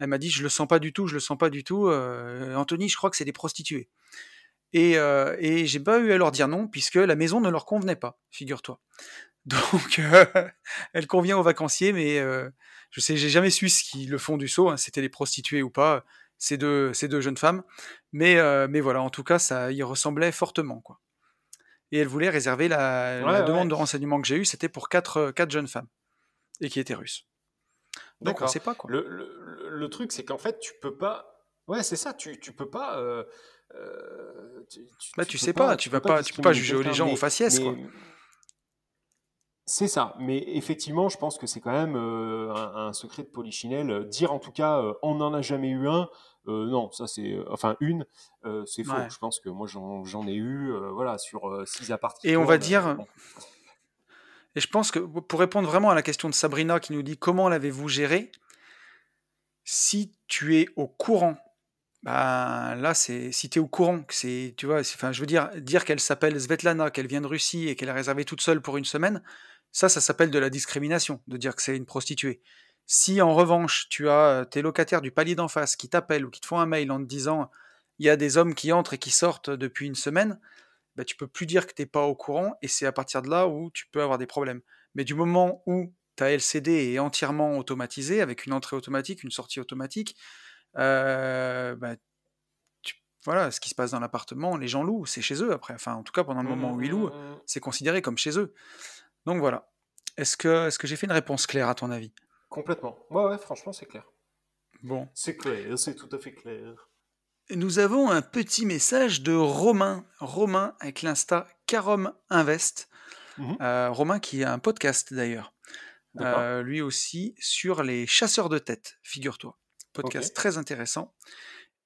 elle m'a dit je le sens pas du tout, je le sens pas du tout. euh, Anthony, je crois que c'est des prostituées. Et, euh, et j'ai pas eu à leur dire non puisque la maison ne leur convenait pas, figure-toi. Donc euh, elle convient aux vacanciers, mais euh, je sais, j'ai jamais su ce qui le fond du saut, hein, c'était des prostituées ou pas, ces deux, ces deux jeunes femmes. Mais, euh, mais voilà, en tout cas, ça y ressemblait fortement, quoi. Et elle voulait réserver la, la Ouais, ouais. demande de renseignement que j'ai eue, c'était pour quatre, euh, quatre jeunes femmes et qui étaient russes. Donc on D'accord. sait pas quoi. Le, le- le truc, c'est qu'en fait, tu peux pas. Ouais, c'est ça. Tu, tu peux pas. euh, euh, tu, tu- Bah tu sais pas, tu vas pas, tu peux pas juger les gens mais- au faciès, quoi. C'est ça. Mais effectivement, je pense que c'est quand même euh, un, un secret de polichinelle. Euh, Dire en tout cas, euh, on n'en a jamais eu un. euh, non, ça c'est. Enfin, une, c'est faux. Ouais. Je pense que moi j'en ai eu, voilà, sur six appartements. Et on va dire, Et je pense que pour répondre vraiment à la question de Sabrina qui nous dit comment l'avez-vous géré, si tu es au courant, ben là c'est si tu es au courant que c'est tu vois, c'est- enfin je veux dire dire qu'elle s'appelle Svetlana, qu'elle vient de Russie et qu'elle est réservée toute seule pour une semaine, ça ça s'appelle de la discrimination de dire que c'est une prostituée. Si en revanche tu as euh, tes locataires du palier d'en face qui t'appellent ou qui te font un mail en te disant il y a des hommes qui entrent et qui sortent depuis une semaine, bah, tu peux plus dire que t'es pas au courant et c'est à partir de là où tu peux avoir des problèmes. Mais du moment où ta LCD est entièrement automatisée, avec une entrée automatique, une sortie automatique, euh, bah, tu- voilà, ce qui se passe dans l'appartement, les gens louent, c'est chez eux après. Enfin, en tout cas, pendant le moment où ils louent, Mmh, c'est considéré comme chez eux. Donc voilà. Est-ce que, j'ai fait une réponse claire à ton avis? Complètement. Ouais, ouais, franchement, c'est clair. Bon. C'est clair, c'est tout à fait clair. Nous avons un petit message de Romain. Romain avec l'insta Carom Invest. Mhm. Euh, Romain qui a un podcast d'ailleurs. Euh, lui aussi sur les chasseurs de tête, figure-toi. Podcast très intéressant.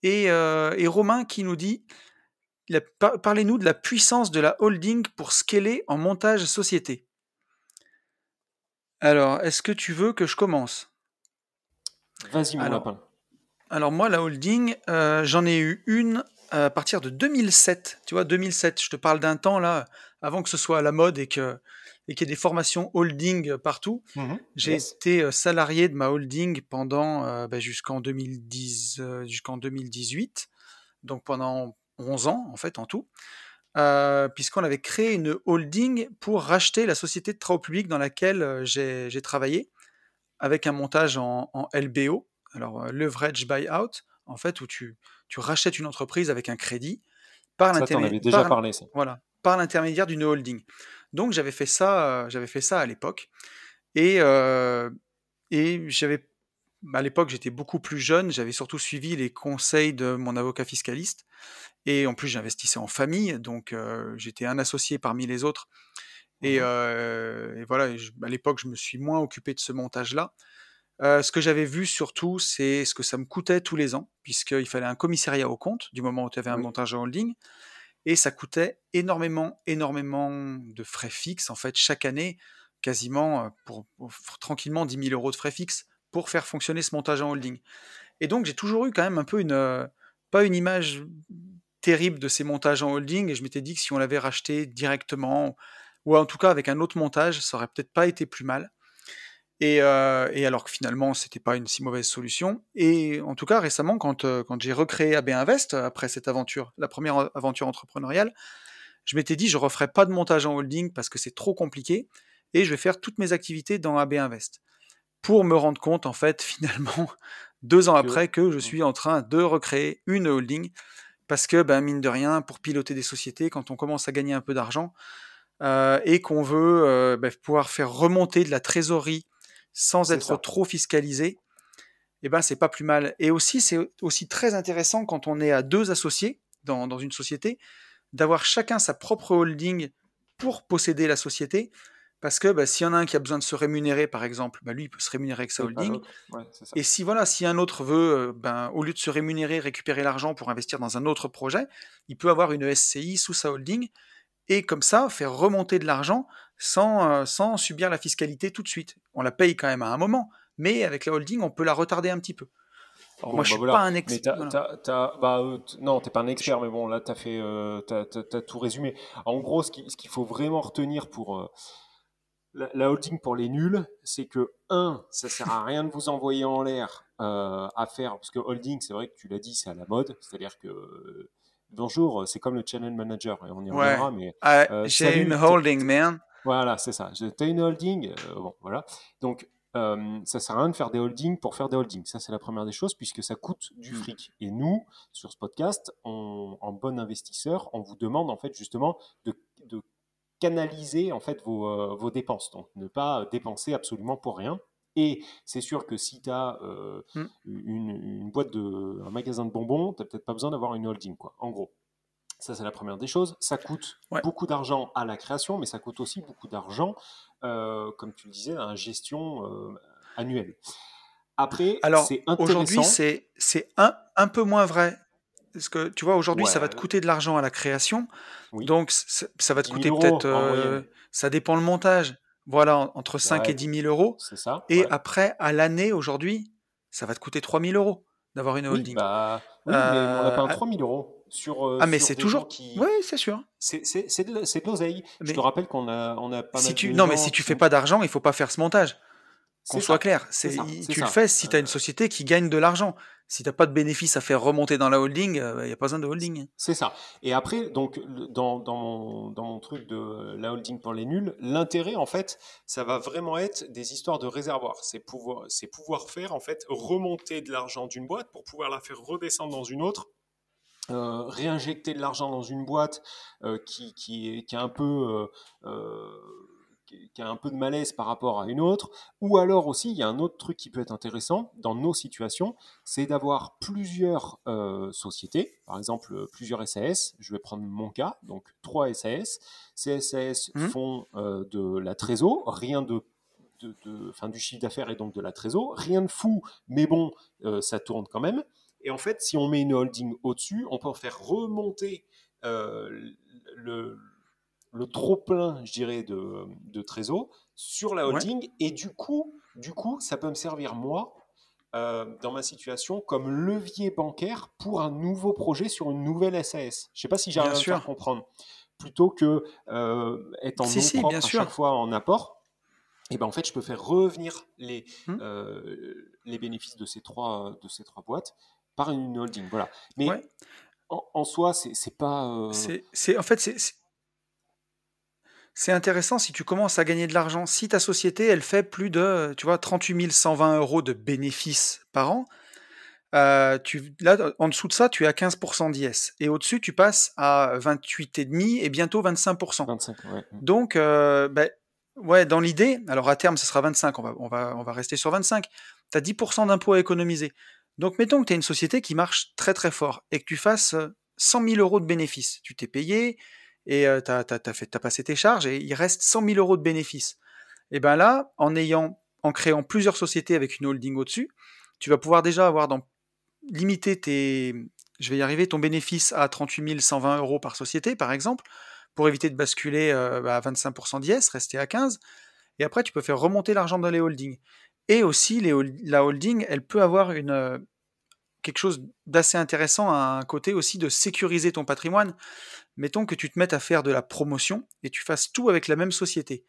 Et, euh, et Romain qui nous dit Parlez-nous de la puissance de la holding pour scaler en montage société. Alors, est-ce que tu veux que je commence? Vas-y, mon Alors, lapin. Alors moi, la holding, euh, j'en ai eu une à partir de 2007. Tu vois, 2007, je te parle d'un temps là, avant que ce soit à la mode et que et qu'il y ait des formations holding partout. Mhm. J'ai Yes. été euh, salarié de ma holding pendant euh, bah, jusqu'en 2010, euh, jusqu'en 2018, donc pendant 11 ans en fait en tout, euh, puisqu'on avait créé une holding pour racheter la société de travaux publics dans laquelle euh, j'ai travaillé, avec un montage en, en LBO, alors euh, leverage buyout, en fait où tu, tu rachètes une entreprise avec un crédit par Ça, t'en l'intermé- avais déjà par- parlé, ça. voilà, par l'intermédiaire d'une holding. Donc j'avais fait ça, euh, j'avais fait ça à l'époque. Et, euh, et j'avais, à l'époque, j'étais beaucoup plus jeune. J'avais surtout suivi les conseils de mon avocat fiscaliste. Et en plus, j'investissais en famille, donc euh, j'étais un associé parmi les autres. Et, euh, et voilà, je- à l'époque, je me suis moins occupé de ce montage-là. Euh, ce que j'avais vu surtout, c'est ce que ça me coûtait tous les ans, puisqu'il fallait un commissariat au compte du moment où tu avais un Oui. montage en holding. Et ça coûtait énormément, énormément de frais fixes, en fait, chaque année, quasiment pour, pour f- tranquillement 10 000 euros de frais fixes pour faire fonctionner ce montage en holding. Et donc, j'ai toujours eu quand même un peu une, euh, pas une image terrible de ces montages en holding, et je m'étais dit que si on l'avait racheté directement, ou en tout cas avec un autre montage, ça aurait peut-être pas été plus mal. Et, euh, et alors que finalement, c'était pas une si mauvaise solution. Et en tout cas, récemment, quand, euh, j'ai recréé AB Invest, après cette aventure, la première aventure entrepreneuriale, je m'étais dit, je referai pas de montage en holding parce que c'est trop compliqué, et je vais faire toutes mes activités dans AB Invest. Pour me rendre compte, en fait, finalement, deux ans après, que je suis en train de recréer une holding, parce que, ben, mine de rien, pour piloter des sociétés, quand on commence à gagner un peu d'argent, euh, et qu'on veut euh, ben, pouvoir faire remonter de la trésorerie sans être ça. trop fiscalisé, eh ben c'est pas plus mal. Et aussi, c'est aussi très intéressant quand on est à deux associés dans, dans une société d'avoir chacun sa propre holding pour posséder la société. Parce que bah, s'il y en a un qui a besoin de se rémunérer, par exemple, bah, lui, il peut se rémunérer avec sa holding. et si voilà, si un autre veut, euh, ben, au lieu de se rémunérer, récupérer l'argent pour investir dans un autre projet, il peut avoir une SCI sous sa holding et comme ça faire remonter de l'argent sans, euh, sans subir la fiscalité tout de suite. On la paye quand même à un moment, mais avec la holding, on peut la retarder un petit peu. moi, bah, je suis pas un expert. Bah, euh, non, t'es pas un expert, mais bon, là, tu as, fait, as, tout résumé. En gros, ce qu'il faut vraiment retenir pour la, holding pour les nuls, c'est que, un, ça sert à rien de vous envoyer en l'air euh, à faire, parce que holding, c'est vrai que tu l'as dit, c'est à la mode, c'est-à-dire que euh, bonjour, c'est comme le channel manager, et on y reviendra, mais. Euh, j'ai une holding, man. Voilà, c'est ça. Tu as une holding, bon, voilà. Donc, ça sert à rien de faire des holdings pour faire des holdings. Ça, c'est la première des choses, puisque ça coûte du mm. fric. Et nous, sur ce podcast, en bon investisseur, on vous demande, en fait, justement, de, de canaliser en fait vos, euh, vos, dépenses, donc ne pas dépenser absolument pour rien. Et c'est sûr que si tu as euh, mmh. une, une, boîte de un magasin de bonbons, tu n'as peut-être pas besoin d'avoir une holding, quoi, en gros. Ça, c'est la première des choses. Ça coûte beaucoup d'argent à la création, mais ça coûte aussi beaucoup d'argent, euh, comme tu le disais, à la gestion annuelle. Après, Alors, aujourd'hui, c'est un, un peu moins vrai parce que tu vois, aujourd'hui, ça va te coûter de l'argent à la création. Donc, ça va te coûter peut-être. Euh, ça dépend le montage. Voilà, entre 5 et 10 000 euros. C'est ça. Et après, à l'année, aujourd'hui, ça va te coûter 3 000 euros d'avoir une holding. Bah, oui, mais on n'a pas un 3 000 euros. Sur, euh, ah, mais c'est toujours. Qui... Oui, c'est sûr. C'est de, l'oseille. Je te rappelle qu'on a, on a pas si tu... Non, mais si tu fais pas d'argent, il faut pas faire ce montage. Qu'on soit clair. C'est, tu le fais si tu as une euh, société qui gagne de l'argent si tu n'as pas de bénéfice à faire remonter dans la holding, il euh, n'y a pas besoin de holding. C'est ça. Et après, donc, dans, dans, mon, dans mon truc de la holding pour les nuls, l'intérêt, en fait, ça va vraiment être des histoires de réservoir. C'est pouvoir, c'est pouvoir faire, en fait, remonter de l'argent d'une boîte pour pouvoir la faire redescendre dans une autre. Euh, réinjecter de l'argent dans une boîte euh, qui, qui, est, qui est un peu qui a un peu de malaise par rapport à une autre, ou alors aussi, il y a un autre truc qui peut être intéressant dans nos situations, c'est d'avoir plusieurs euh, sociétés, par exemple euh, plusieurs SAS, je vais prendre mon cas, donc trois SAS, ces SAS mmh. font euh, de la trésor, rien de de, de du chiffre d'affaires et donc de la trésor, rien de fou, mais bon, ça tourne quand même. Et en fait, si on met une holding au-dessus, on peut faire remonter le, le trop plein, je dirais, de, de trésor sur la holding. Et du coup, du coup, ça peut me servir moi euh, dans ma situation comme levier bancaire pour un nouveau projet sur une nouvelle SAS. Je sais pas si j'arrive à faire comprendre. Plutôt que euh, être en si, propre à chaque fois en apport. Et ben en fait, je peux faire revenir les, mmh. euh, les bénéfices de ces, trois, de ces trois boîtes par une holding. Voilà. Mais en, en, soi, c'est pas. C'est en fait, c'est c'est intéressant si tu commences à gagner de l'argent. Si ta société, elle fait plus de, tu vois, 38 120 euros de bénéfices par an, euh, tu, là, en dessous de ça, tu es à 15% d'IS. Et au-dessus, tu passes à 28,5% et bientôt 25%. 25, Donc, euh, ben, ouais, dans l'idée, alors à terme, ce sera 25, on va, on va, on va rester sur 25. Tu as 10% d'impôts à économiser. Donc, mettons que tu as une société qui marche très très fort et que tu fasses 100 000 euros de bénéfices. Tu t'es payé, et tu as, passé tes charges et il reste 100 000 euros de bénéfices. Et bien là, en, ayant, en créant plusieurs sociétés avec une holding au-dessus, tu vas pouvoir déjà avoir dans, limité tes, je vais y arriver, ton bénéfice à 38 120 euros par société, par exemple, pour éviter de basculer bah, à 25% d'IS, rester à 15. Et après, tu peux faire remonter l'argent dans les holdings. Et aussi, la holding, elle peut avoir une, quelque chose d'assez intéressant, un côté aussi de sécuriser ton patrimoine mettons que tu te mettes à faire de la promotion et tu fasses tout avec la même société.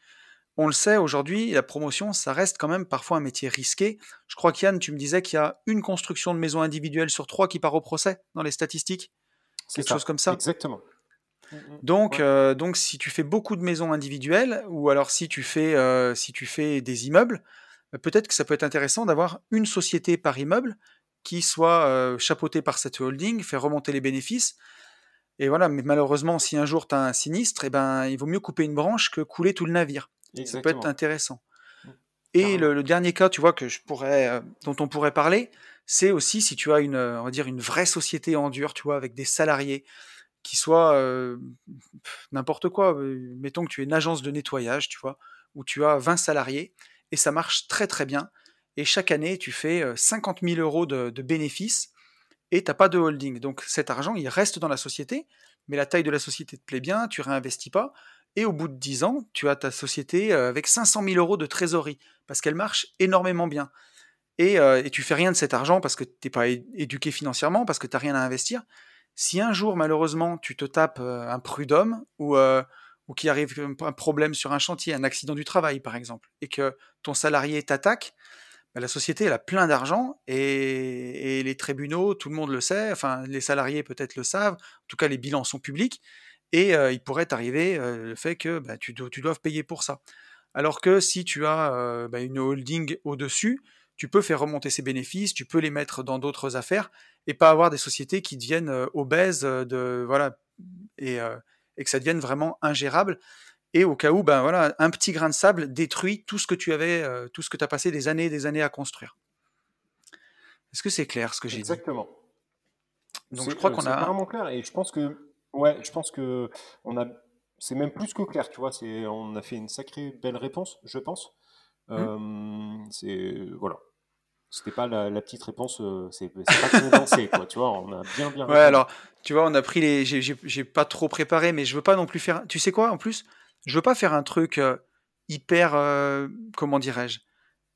On le sait, aujourd'hui, la promotion, ça reste quand même parfois un métier risqué. Je crois qu'Yann, tu me disais qu'il y a une construction de maison individuelle sur trois qui part au procès dans les statistiques. Quelque chose comme ça. Exactement. Mm, mm. Donc, euh, donc, si tu fais beaucoup de maisons individuelles, ou alors si tu fais, euh, si tu fais des immeubles, peut-être que ça peut être intéressant d'avoir une société par immeuble qui soit euh, chapeautée par cette holding, faire remonter les bénéfices, et voilà, mais malheureusement, si un jour tu as un sinistre, eh ben, il vaut mieux couper une branche que couler tout le navire. Ça peut être intéressant. Mmh. Et le, dernier cas, tu vois, que je pourrais, euh, dont on pourrait parler, c'est aussi si tu as une, on va dire, une vraie société en dur, tu vois, avec des salariés qui soit n'importe quoi. Mettons que tu es une agence de nettoyage, tu vois, où tu as 20 salariés et ça marche très très bien. Et chaque année, tu fais 50 000 euros de, bénéfices et tu n'as pas de holding. Donc cet argent, il reste dans la société, mais la taille de la société te plaît bien, tu réinvestis pas. Et au bout de 10 ans, tu as ta société avec 500 000 euros de trésorerie parce qu'elle marche énormément bien. Et, et, tu fais rien de cet argent parce que tu n'es pas éduqué financièrement, parce que tu n'as rien à investir. Si un jour, malheureusement, tu te tapes un prud'homme ou, ou qu'il arrive un problème sur un chantier, un accident du travail par exemple, et que ton salarié t'attaque, la société a plein d'argent et, les tribunaux, tout le monde le sait, enfin les salariés peut-être le savent, en tout cas les bilans sont publics, et il pourrait t'arriver le fait que bah, tu, doives payer pour ça. Alors que si tu as bah, une holding au-dessus, tu peux faire remonter ces bénéfices, tu peux les mettre dans d'autres affaires et pas avoir des sociétés qui deviennent obèses voilà et, que ça devienne vraiment ingérable. Et au cas où, ben voilà, un petit grain de sable détruit tout ce que tu avais, tout ce que tu as passé des années et des années à construire. Est-ce que c'est clair ce que j'ai dit? Exactement. Donc je crois qu'on a. C'est vraiment clair et je pense que ouais, je pense que on a c'est même plus que clair, tu vois, c'est on a fait une sacrée belle réponse, je pense. Mmh. c'est voilà. C'était pas la, petite réponse, euh, c'est pas condensé, quoi, tu vois, on a bien, bien. Ouais, alors, tu vois, on a pris les. J'ai pas trop préparé, mais je veux pas non plus faire. Tu sais quoi, en plus? Je veux pas faire un truc euh, hyper. Euh, comment dirais-je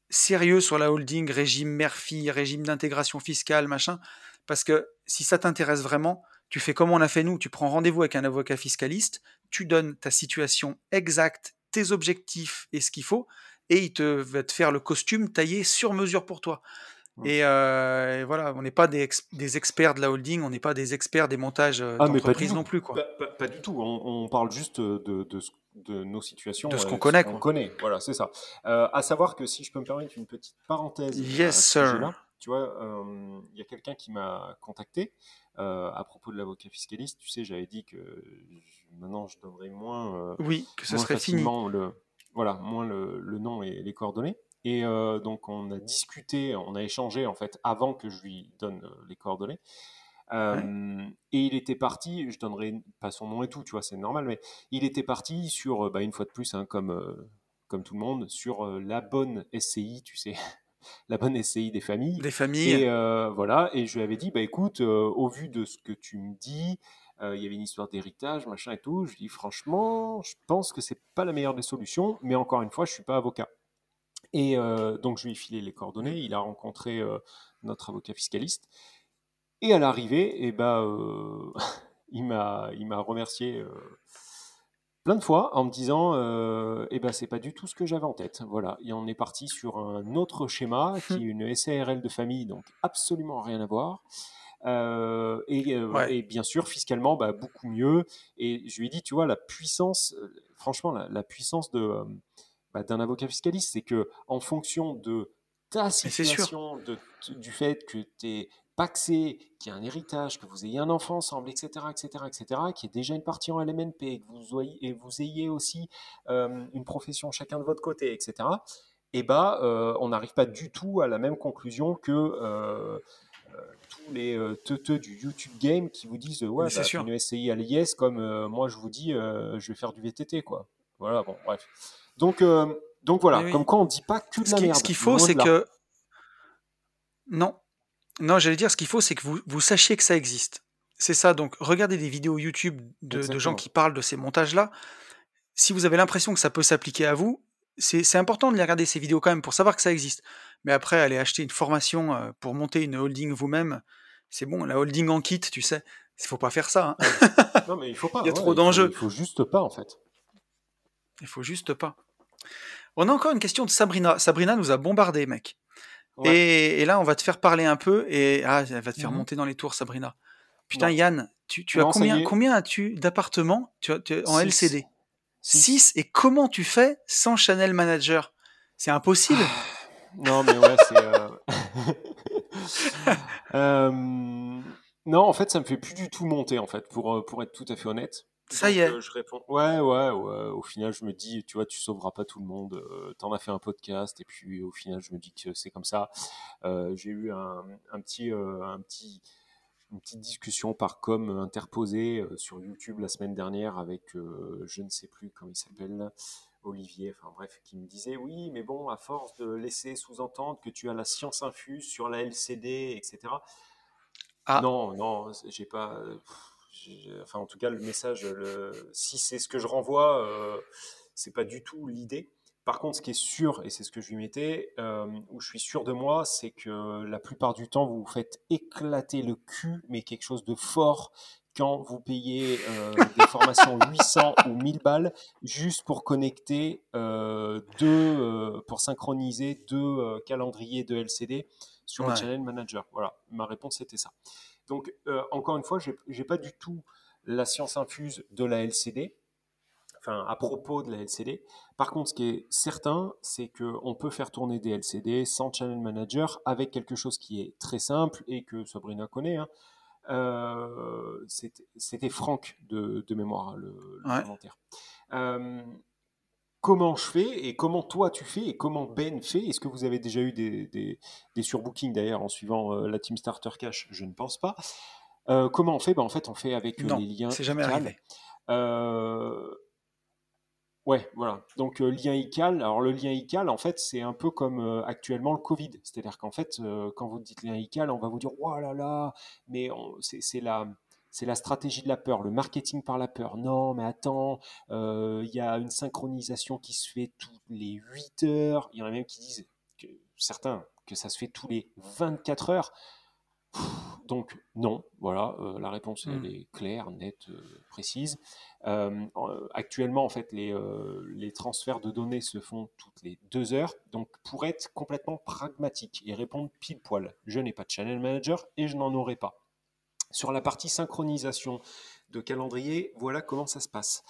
Sérieux sur la holding, régime Murphy, régime d'intégration fiscale, machin. Parce que si ça t'intéresse vraiment, tu fais comme on a fait nous, tu prends rendez-vous avec un avocat fiscaliste, tu donnes ta situation exacte, tes objectifs et ce qu'il faut, et il te va te faire le costume taillé sur mesure pour toi. Euh, et, voilà, on n'est pas des, des, experts de la holding, on n'est pas des experts des montages euh, ah, d'entreprise non plus. Quoi. Pas, du tout, on, parle juste de, de, nos situations. De ce euh, qu'on connaît. On connaît, voilà, c'est ça. à savoir que si je peux me permettre une petite parenthèse. Yes, sir. Tu vois, il y a quelqu'un qui m'a contacté à propos de l'avocat fiscaliste. Tu sais, j'avais dit que maintenant je donnerais moins. oui, que ce serait fini. Le, voilà, moins le, nom et les coordonnées. Et euh, donc on a discuté, on a échangé en fait avant que je lui donne les coordonnées. Euh, et il était parti, je donnerai pas son nom et tout, tu vois, c'est normal, mais il était parti sur, bah, une fois de plus, hein, comme, comme tout le monde, sur la bonne SCI, tu sais, la bonne SCI des familles. Des familles. Et voilà, et je lui avais dit, bah écoute, au vu de ce que tu me dis, il y avait une histoire d'héritage, machin et tout. Je dis franchement, je pense que c'est pas la meilleure des solutions, mais encore une fois, je suis pas avocat. Et euh, donc je lui ai filé les coordonnées. Il a rencontré euh, notre avocat fiscaliste. Et à l'arrivée, eh ben, il m'a il m'a remercié plein de fois en me disant eh ben c'est pas du tout ce que j'avais en tête. Voilà, et on est parti sur un autre schéma qui est une SARL de famille, donc absolument rien à voir. Euh, euh, et, bien sûr, fiscalement, bah, beaucoup mieux. Et je lui ai dit, tu vois, la puissance, euh, franchement, la, puissance de, bah, d'un avocat fiscaliste, c'est que en fonction de ta situation, de, du fait que tu es paxé, qu'il y a un héritage, que vous ayez un enfant ensemble, etc., etc., etc., qui est déjà une partie en LMNP, que vous, ayez, et vous ayez aussi une profession chacun de votre côté, etc., et eh bah, on n'arrive pas du tout à la même conclusion que tous les euh, teuteux du YouTube game qui vous disent ouais, bah, une SCI à l'IS comme euh, moi je vous dis euh, je vais faire du VTT quoi. Voilà, bon, bref. Donc, donc voilà, comme quoi on dit pas que de la merde. Ce qu'il faut, c'est que. Non. Non, j'allais dire, ce qu'il faut, c'est que vous, vous sachiez que ça existe. C'est ça, donc regardez des vidéos YouTube de, de gens qui parlent de ces montages-là. Si vous avez l'impression que ça peut s'appliquer à vous, c'est important de les regarder ces vidéos quand même pour savoir que ça existe. Mais après, aller acheter une formation euh, pour monter une holding vous-même, c'est bon, la holding en kit, tu sais, il faut pas faire ça. Hein. non, mais il faut pas. il y a trop d'enjeux. Il faut juste pas, en fait. Il faut juste pas. On a encore une question de Sabrina. Sabrina nous a bombardé, mec. Et, là, on va te faire parler un peu et ah, elle va te faire mmh monter dans les tours, Sabrina. Putain, Yann, tu, as combien, combien as-tu d'appartements en LCD 6. Et comment tu fais sans Channel Manager? C'est impossible. non, mais ouais, c'est. Euh, euh, non, en fait, ça me fait plus du tout monter, en fait, pour, euh, pour être tout à fait honnête. Ça y est. je réponds. Ouais, ouais, ouais. Au final, je me dis, tu vois, tu sauveras pas tout le monde. T'en as fait un podcast, et puis au final, je me dis que c'est comme ça. J'ai eu un, un petit, un petit une petite discussion par com interposée sur YouTube la semaine dernière avec je ne sais plus comment il s'appelle. Olivier, enfin bref, qui me disait oui, mais bon, à force de laisser sous-entendre que tu as la science infuse sur la LCD, etc. Ah. Non, non, j'ai pas. Enfin, en tout cas, le message, le, si c'est ce que je renvoie, euh, c'est pas du tout l'idée. Par contre, ce qui est sûr, et c'est ce que je lui mettais, euh, où je suis sûr de moi, c'est que la plupart du temps, vous vous faites éclater le cul, mais quelque chose de fort, quand vous payez euh, des formations 800 ou 1000 balles juste pour connecter euh, deux, euh, pour synchroniser deux calendriers de LCD sur le Channel Manager. Voilà, ma réponse c'était ça. Donc, encore une fois, je n'ai pas du tout la science infuse de la LCD, enfin, à propos de la LCD. Par contre, ce qui est certain, c'est qu'on peut faire tourner des LCD sans Channel Manager avec quelque chose qui est très simple et que Sabrina connaît. Hein, euh, c'était Franck de, mémoire, le, commentaire. Euh, comment je fais et comment toi tu fais et comment Ben fait Est-ce que vous avez déjà eu des, des, surbookings d'ailleurs en suivant euh, la Team Starter Cash? Je ne pense pas. comment on fait? Ben, En fait, on fait avec les liens. C'est jamais arrivé. Ouais, voilà. Donc euh, lien ICAL, alors le lien ICAL, en fait, c'est un peu comme euh, actuellement le Covid. C'est-à-dire qu'en fait, euh, quand vous dites lien ICAL, on va vous dire, oh là là, mais c'est la, c'est la stratégie de la peur, le marketing par la peur. Non, mais attends, il y a une synchronisation qui se fait toutes les 8 heures. Il y en a même qui disent, que, certains, que ça se fait tous les 24 heures. Donc non, voilà, euh, la réponse elle hmm. est claire, nette, euh, précise. Euh, actuellement, en fait, les, les, transferts de données se font toutes les deux heures. Donc pour être complètement pragmatique et répondre pile poil, je n'ai pas de channel manager et je n'en aurai pas. Sur la partie synchronisation de calendrier, voilà comment ça se passe.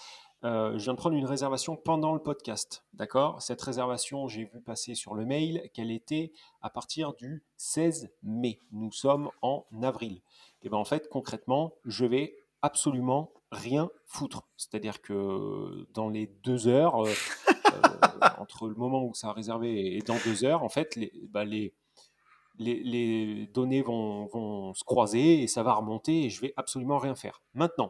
Euh, je viens de prendre une réservation pendant le podcast. D'accord? Cette réservation, j'ai vu passer sur le mail qu'elle était à partir du 16 mai. Nous sommes en avril. Et bien en fait, concrètement, je vais absolument rien foutre. C'est-à-dire que dans les deux heures, euh, euh, entre le moment où ça a réservé et dans deux heures, en fait, les, bah, les, les, données vont, vont, se croiser et ça va remonter et je vais absolument rien faire. Maintenant,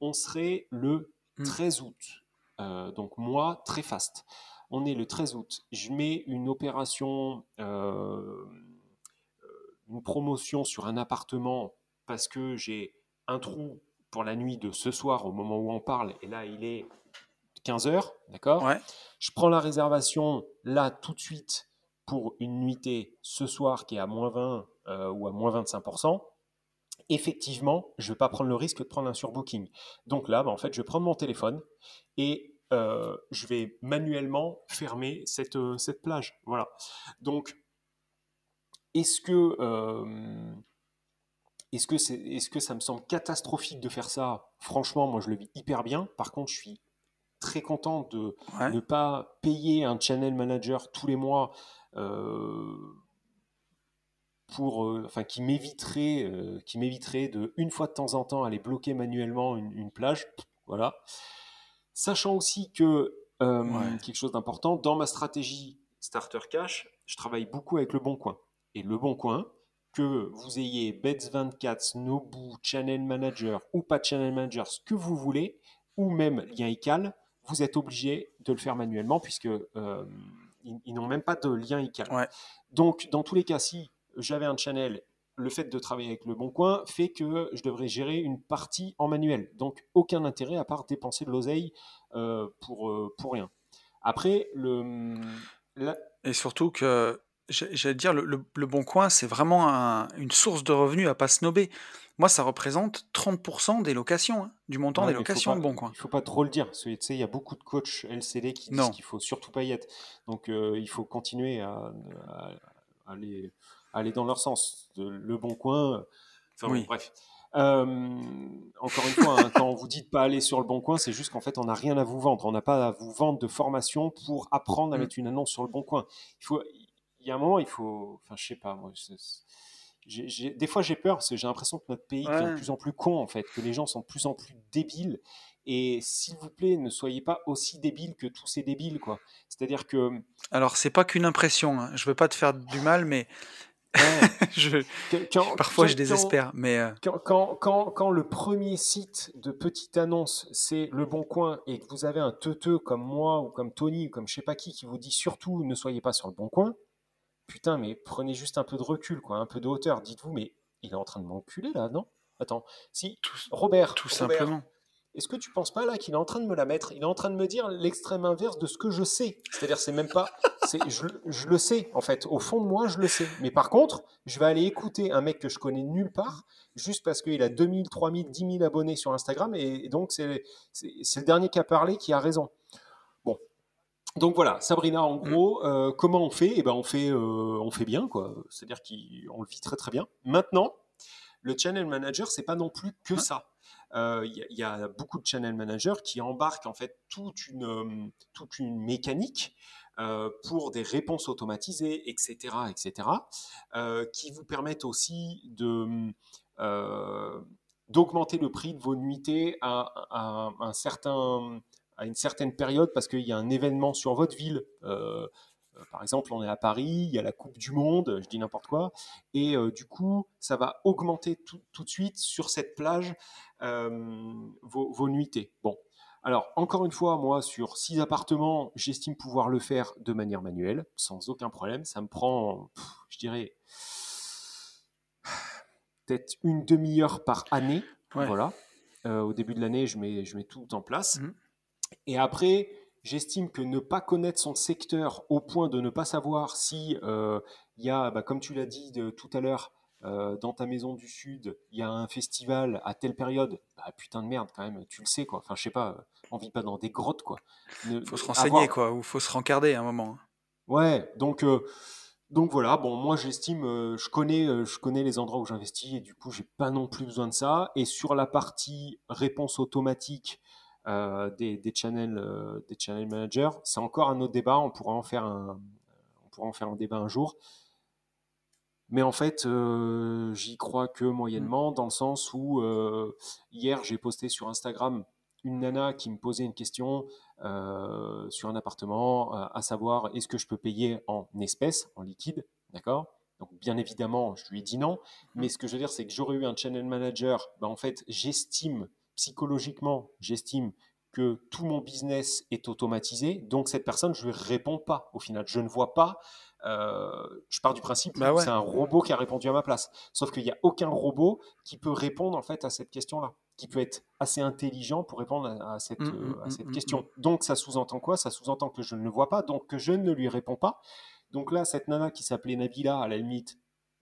on serait le 13 mmh. août. Euh, donc moi, très fast. On est le 13 août. Je mets une opération, euh, une promotion sur un appartement parce que j'ai un trou pour la nuit de ce soir au moment où on parle. Et là, il est 15 heures, d'accord? Je prends la réservation là tout de suite pour une nuitée ce soir qui est à moins 20 euh, ou à moins 25% effectivement, je ne vais pas prendre le risque de prendre un surbooking. Donc là, bah, en fait, je vais prendre mon téléphone et euh, je vais manuellement fermer cette, euh, cette plage. Voilà. Donc, est-ce que, euh, est-ce, que c'est, est-ce que ça me semble catastrophique de faire ça? Franchement, moi, je le vis hyper bien. Par contre, je suis très content de ne pas payer un channel manager tous les mois pour, euh, enfin, qui m'éviterait, euh, qui m'éviterait de une fois de temps en temps aller bloquer manuellement une, plage. Voilà. Sachant aussi que euh, quelque chose d'important dans ma stratégie starter cash, je travaille beaucoup avec le Bon Coin. Et le Bon Coin, que vous ayez Bets24, Nobu, Channel Manager ou pas Channel Manager, ce que vous voulez, ou même lien ICAL, vous êtes obligé de le faire manuellement puisque ils, n'ont même pas de lien ICAL. Donc, dans tous les cas, si j'avais un channel, le fait de travailler avec le bon coin fait que je devrais gérer une partie en manuel. Donc aucun intérêt à part dépenser de l'oseille euh, pour, euh, pour rien. Après, le... Et surtout que, j'allais dire, le, le, bon coin, c'est vraiment une source de revenus à pas snober. Moi, ça représente 30% des locations, hein, du montant des locations, le bon coin. Il faut pas trop le dire. Tu sais, il y a beaucoup de coachs LCD qui disent qu'il faut surtout pas y être. Donc, euh, il faut continuer à, à, aller aller dans leur sens. Le bon coin, enfin bref. Euh, encore une fois, hein, quand on vous dit de pas aller sur le bon coin, c'est juste qu'en fait, on n'a rien à vous vendre. On n'a pas à vous vendre de formation pour apprendre à mm. mettre une annonce sur le bon coin. Il faut, il y a un moment, il faut, enfin, je sais pas, moi, des fois j'ai peur parce que j'ai l'impression que notre pays est de plus en plus con en fait, que les gens sont de plus en plus débiles. Et s'il vous plaît, ne soyez pas aussi débiles que tous ces débiles, quoi. C'est-à-dire que. Alors, c'est pas qu'une impression. Hein. Je veux pas te faire du mal, mais je, Que- quand- parfois, quand- je désespère, mais euh, Quand, quand, quand le premier site de petite annonce, c'est Le Bon Coin, et que vous avez un teuteux comme moi, ou comme Tony, ou comme je sais pas qui, qui vous dit surtout ne soyez pas sur Le Bon Coin, putain, mais prenez juste un peu de recul, quoi, un peu de hauteur. Dites-vous, mais il est en train de m'enculer là, non? Attends, si, tout, Robert, tout Robert, simplement. est-ce que tu penses pas là qu'il est en train de me la mettre? Il est en train de me dire l'extrême inverse de ce que je sais. C'est-à-dire, c'est même pas. c'est je, je le sais, en fait. Au fond de moi, je le sais. Mais par contre, je vais aller écouter un mec que je connais nulle part, juste parce qu'il a 2000, 3000, 10 000 abonnés sur Instagram. Et, et donc, c'est c'est- c'est le dernier qui a parlé qui a raison. Donc voilà, Sabrina, en gros, euh, comment on fait? Eh ben, on fait, euh, on fait bien, quoi. C'est-à-dire qu'on le vit très très bien. Maintenant, le channel manager, c'est pas non plus que ça. Euh, Il y, a- il y a beaucoup de channel managers qui embarquent en fait toute une, toute une mécanique pour des réponses automatisées, etc., etc., qui vous permettent aussi de d'augmenter le prix de vos nuitées à, à un certain, à une certaine période parce qu'il y a un événement sur votre ville. Euh, euh, par exemple, on est à Paris, il y a la Coupe du Monde, je dis n'importe quoi, et euh, du coup, ça va augmenter tout, tout de suite sur cette plage euh, vos, vos nuitées. Bon, alors encore une fois, moi, sur six appartements, j'estime pouvoir le faire de manière manuelle, sans aucun problème. Ça me prend, pff, je dirais, peut-être une demi-heure par année. Ouais. Voilà. Euh, au début de l'année, je mets, je mets tout en place. Mhm. Et après, j'estime que ne pas connaître son secteur au point de ne pas savoir si euh, il y a, bah, comme tu l'as dit de, tout à l'heure, euh, dans ta maison du sud, il y a un festival à telle période, bah putain de merde quand même, tu le sais quoi. Enfin, je sais pas, euh, on vit pas dans des grottes quoi. Ne- faut se avoir- renseigner, quoi, ou faut se rencarder à un moment. hein. Ouais, donc, euh, donc voilà, bon, moi j'estime, euh, je connais, je connais les endroits où j'investis et du coup j'ai pas non plus besoin de ça. Et sur la partie réponse automatique euh, des, des channels, euh, des channel managers, c'est encore un autre débat. On pourra en faire un, on pourra en faire un débat un jour. Mais en fait, euh, j'y crois que moyennement, dans le sens où hier j'ai posté sur Instagram une nana qui me posait une question sur un appartement, à savoir est-ce que je peux payer en espèces, en liquide, d'accord? Donc bien évidemment, je lui ai dit non. Mais ce que je veux dire, c'est que j'aurais eu un channel manager, ben, en fait, j'estime psychologiquement, j'estime que tout mon business est automatisé, donc cette personne, je lui réponds pas. Au final, je ne vois pas. euh, je pars du principe Bah que c'est un robot qui a répondu à ma place. Sauf qu'il n'y a aucun robot qui peut répondre en fait à cette question-là, qui peut être assez intelligent pour répondre à, à cette, Mm, euh, mm, à cette mm, question. Donc ça sous-entend quoi? Ça sous-entend que je ne le vois pas, donc que je ne lui réponds pas. Donc là, cette nana qui s'appelait Nabila, à la limite,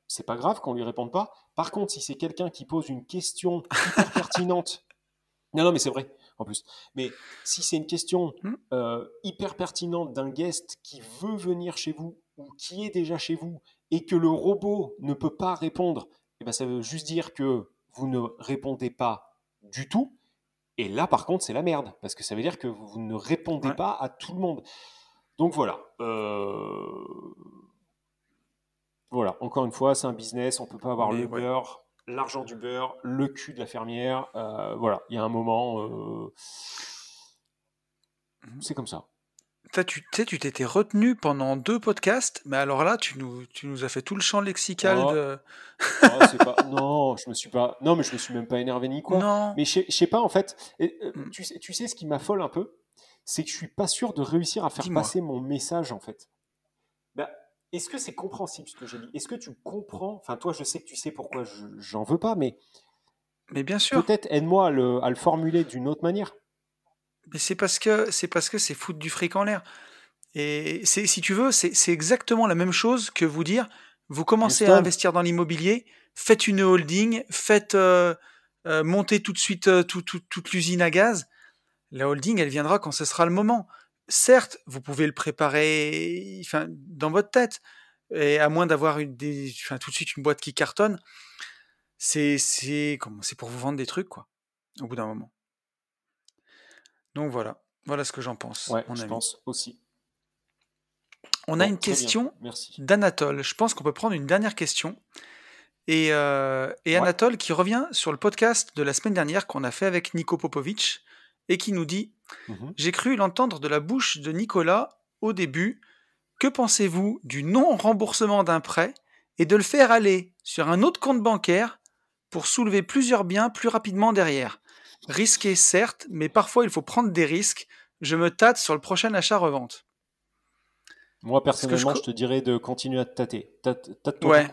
c'est pas grave qu'on lui réponde pas. Par contre, si c'est quelqu'un qui pose une question hyper pertinente, non, non, mais c'est vrai, en plus. Mais si c'est une question Hmm. euh, hyper pertinente d'un guest qui veut venir chez vous ou qui est déjà chez vous et que le robot ne peut pas répondre, eh ben, ça veut juste dire que vous ne répondez pas du tout. Et là, par contre, c'est la merde, parce que ça veut dire que vous ne répondez Ouais. pas à tout le monde. Donc voilà. Euh, Voilà, encore une fois, c'est un business, on peut pas avoir le ouais. L'argent du beurre, le cul de la fermière. euh, voilà, il y a un moment, euh, Mhm. c'est comme ça. Toi, tu sais, tu t'étais retenu pendant deux podcasts, mais alors là, tu nous, tu nous as fait tout le champ lexical Oh. de. Pas... Non, je me suis pas. Non, mais je me suis même pas énervé ni quoi. Non. Mais je sais- pas en fait. et, euh, Mm. tu, sais, tu sais ce qui m'affole un peu, c'est que je suis pas sûr de réussir à faire passer mon message en fait. Est-ce que c'est compréhensible ce que j'ai dit? Est-ce que tu comprends? Enfin, toi, je sais que tu sais pourquoi je- j'en veux pas, mais Mais bien sûr. peut-être aide-moi à le, à le formuler d'une autre manière. Mais c'est parce que c'est parce que c'est foutre du fric en l'air. Et c'est, si tu veux, c'est, c'est exactement la même chose que vous dire, vous commencez à investir dans l'immobilier, faites une holding, faites euh, euh, monter tout de suite euh, tout- tout- toute l'usine à gaz. La holding, elle viendra quand ce sera le moment. Certes, vous pouvez le préparer enfin, dans votre tête, et à moins d'avoir une, des, enfin, tout de suite une boîte qui cartonne, c'est, c'est, comment, c'est pour vous vendre des trucs, quoi, au bout d'un moment. Donc voilà, voilà ce que j'en pense. Ouais, mon je ami. pense aussi. On a une question Merci. d'Anatole. Je pense qu'on peut prendre une dernière question. Et, euh, et Ouais. Anatole qui revient sur le podcast de la semaine dernière qu'on a fait avec Nico Popovic et qui nous dit Mhm. J'ai cru l'entendre de la bouche de Nicolas au début. Que pensez-vous du non-remboursement d'un prêt et de le faire aller sur un autre compte bancaire pour soulever plusieurs biens plus rapidement derrière? Risqué certes, mais parfois il faut prendre des risques. Je me tâte sur le prochain achat-revente. Moi, personnellement, je... te dirais de continuer à te tâter. Tâte-toi ouais.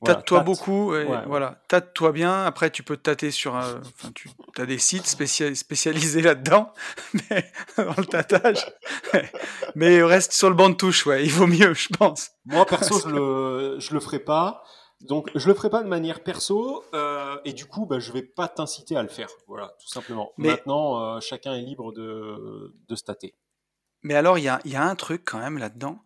Beaucoup. Tâte-toi beaucoup, et voilà. Tâte-toi bien. Après, tu peux te tâter sur un. Enfin, tu as des sites spécialisés là-dedans, mais dans le tâtage. mais reste sur le banc de touche, ouais. Il vaut mieux, je pense. Moi, perso, je le, je le ferai pas. Donc, je le ferai pas de manière perso, euh, et du coup, bah, je vais pas t'inciter à le faire. Voilà, tout simplement. Maintenant, euh, chacun est libre de, de se tâter. Mais alors, il y a, y a, un truc quand même là-dedans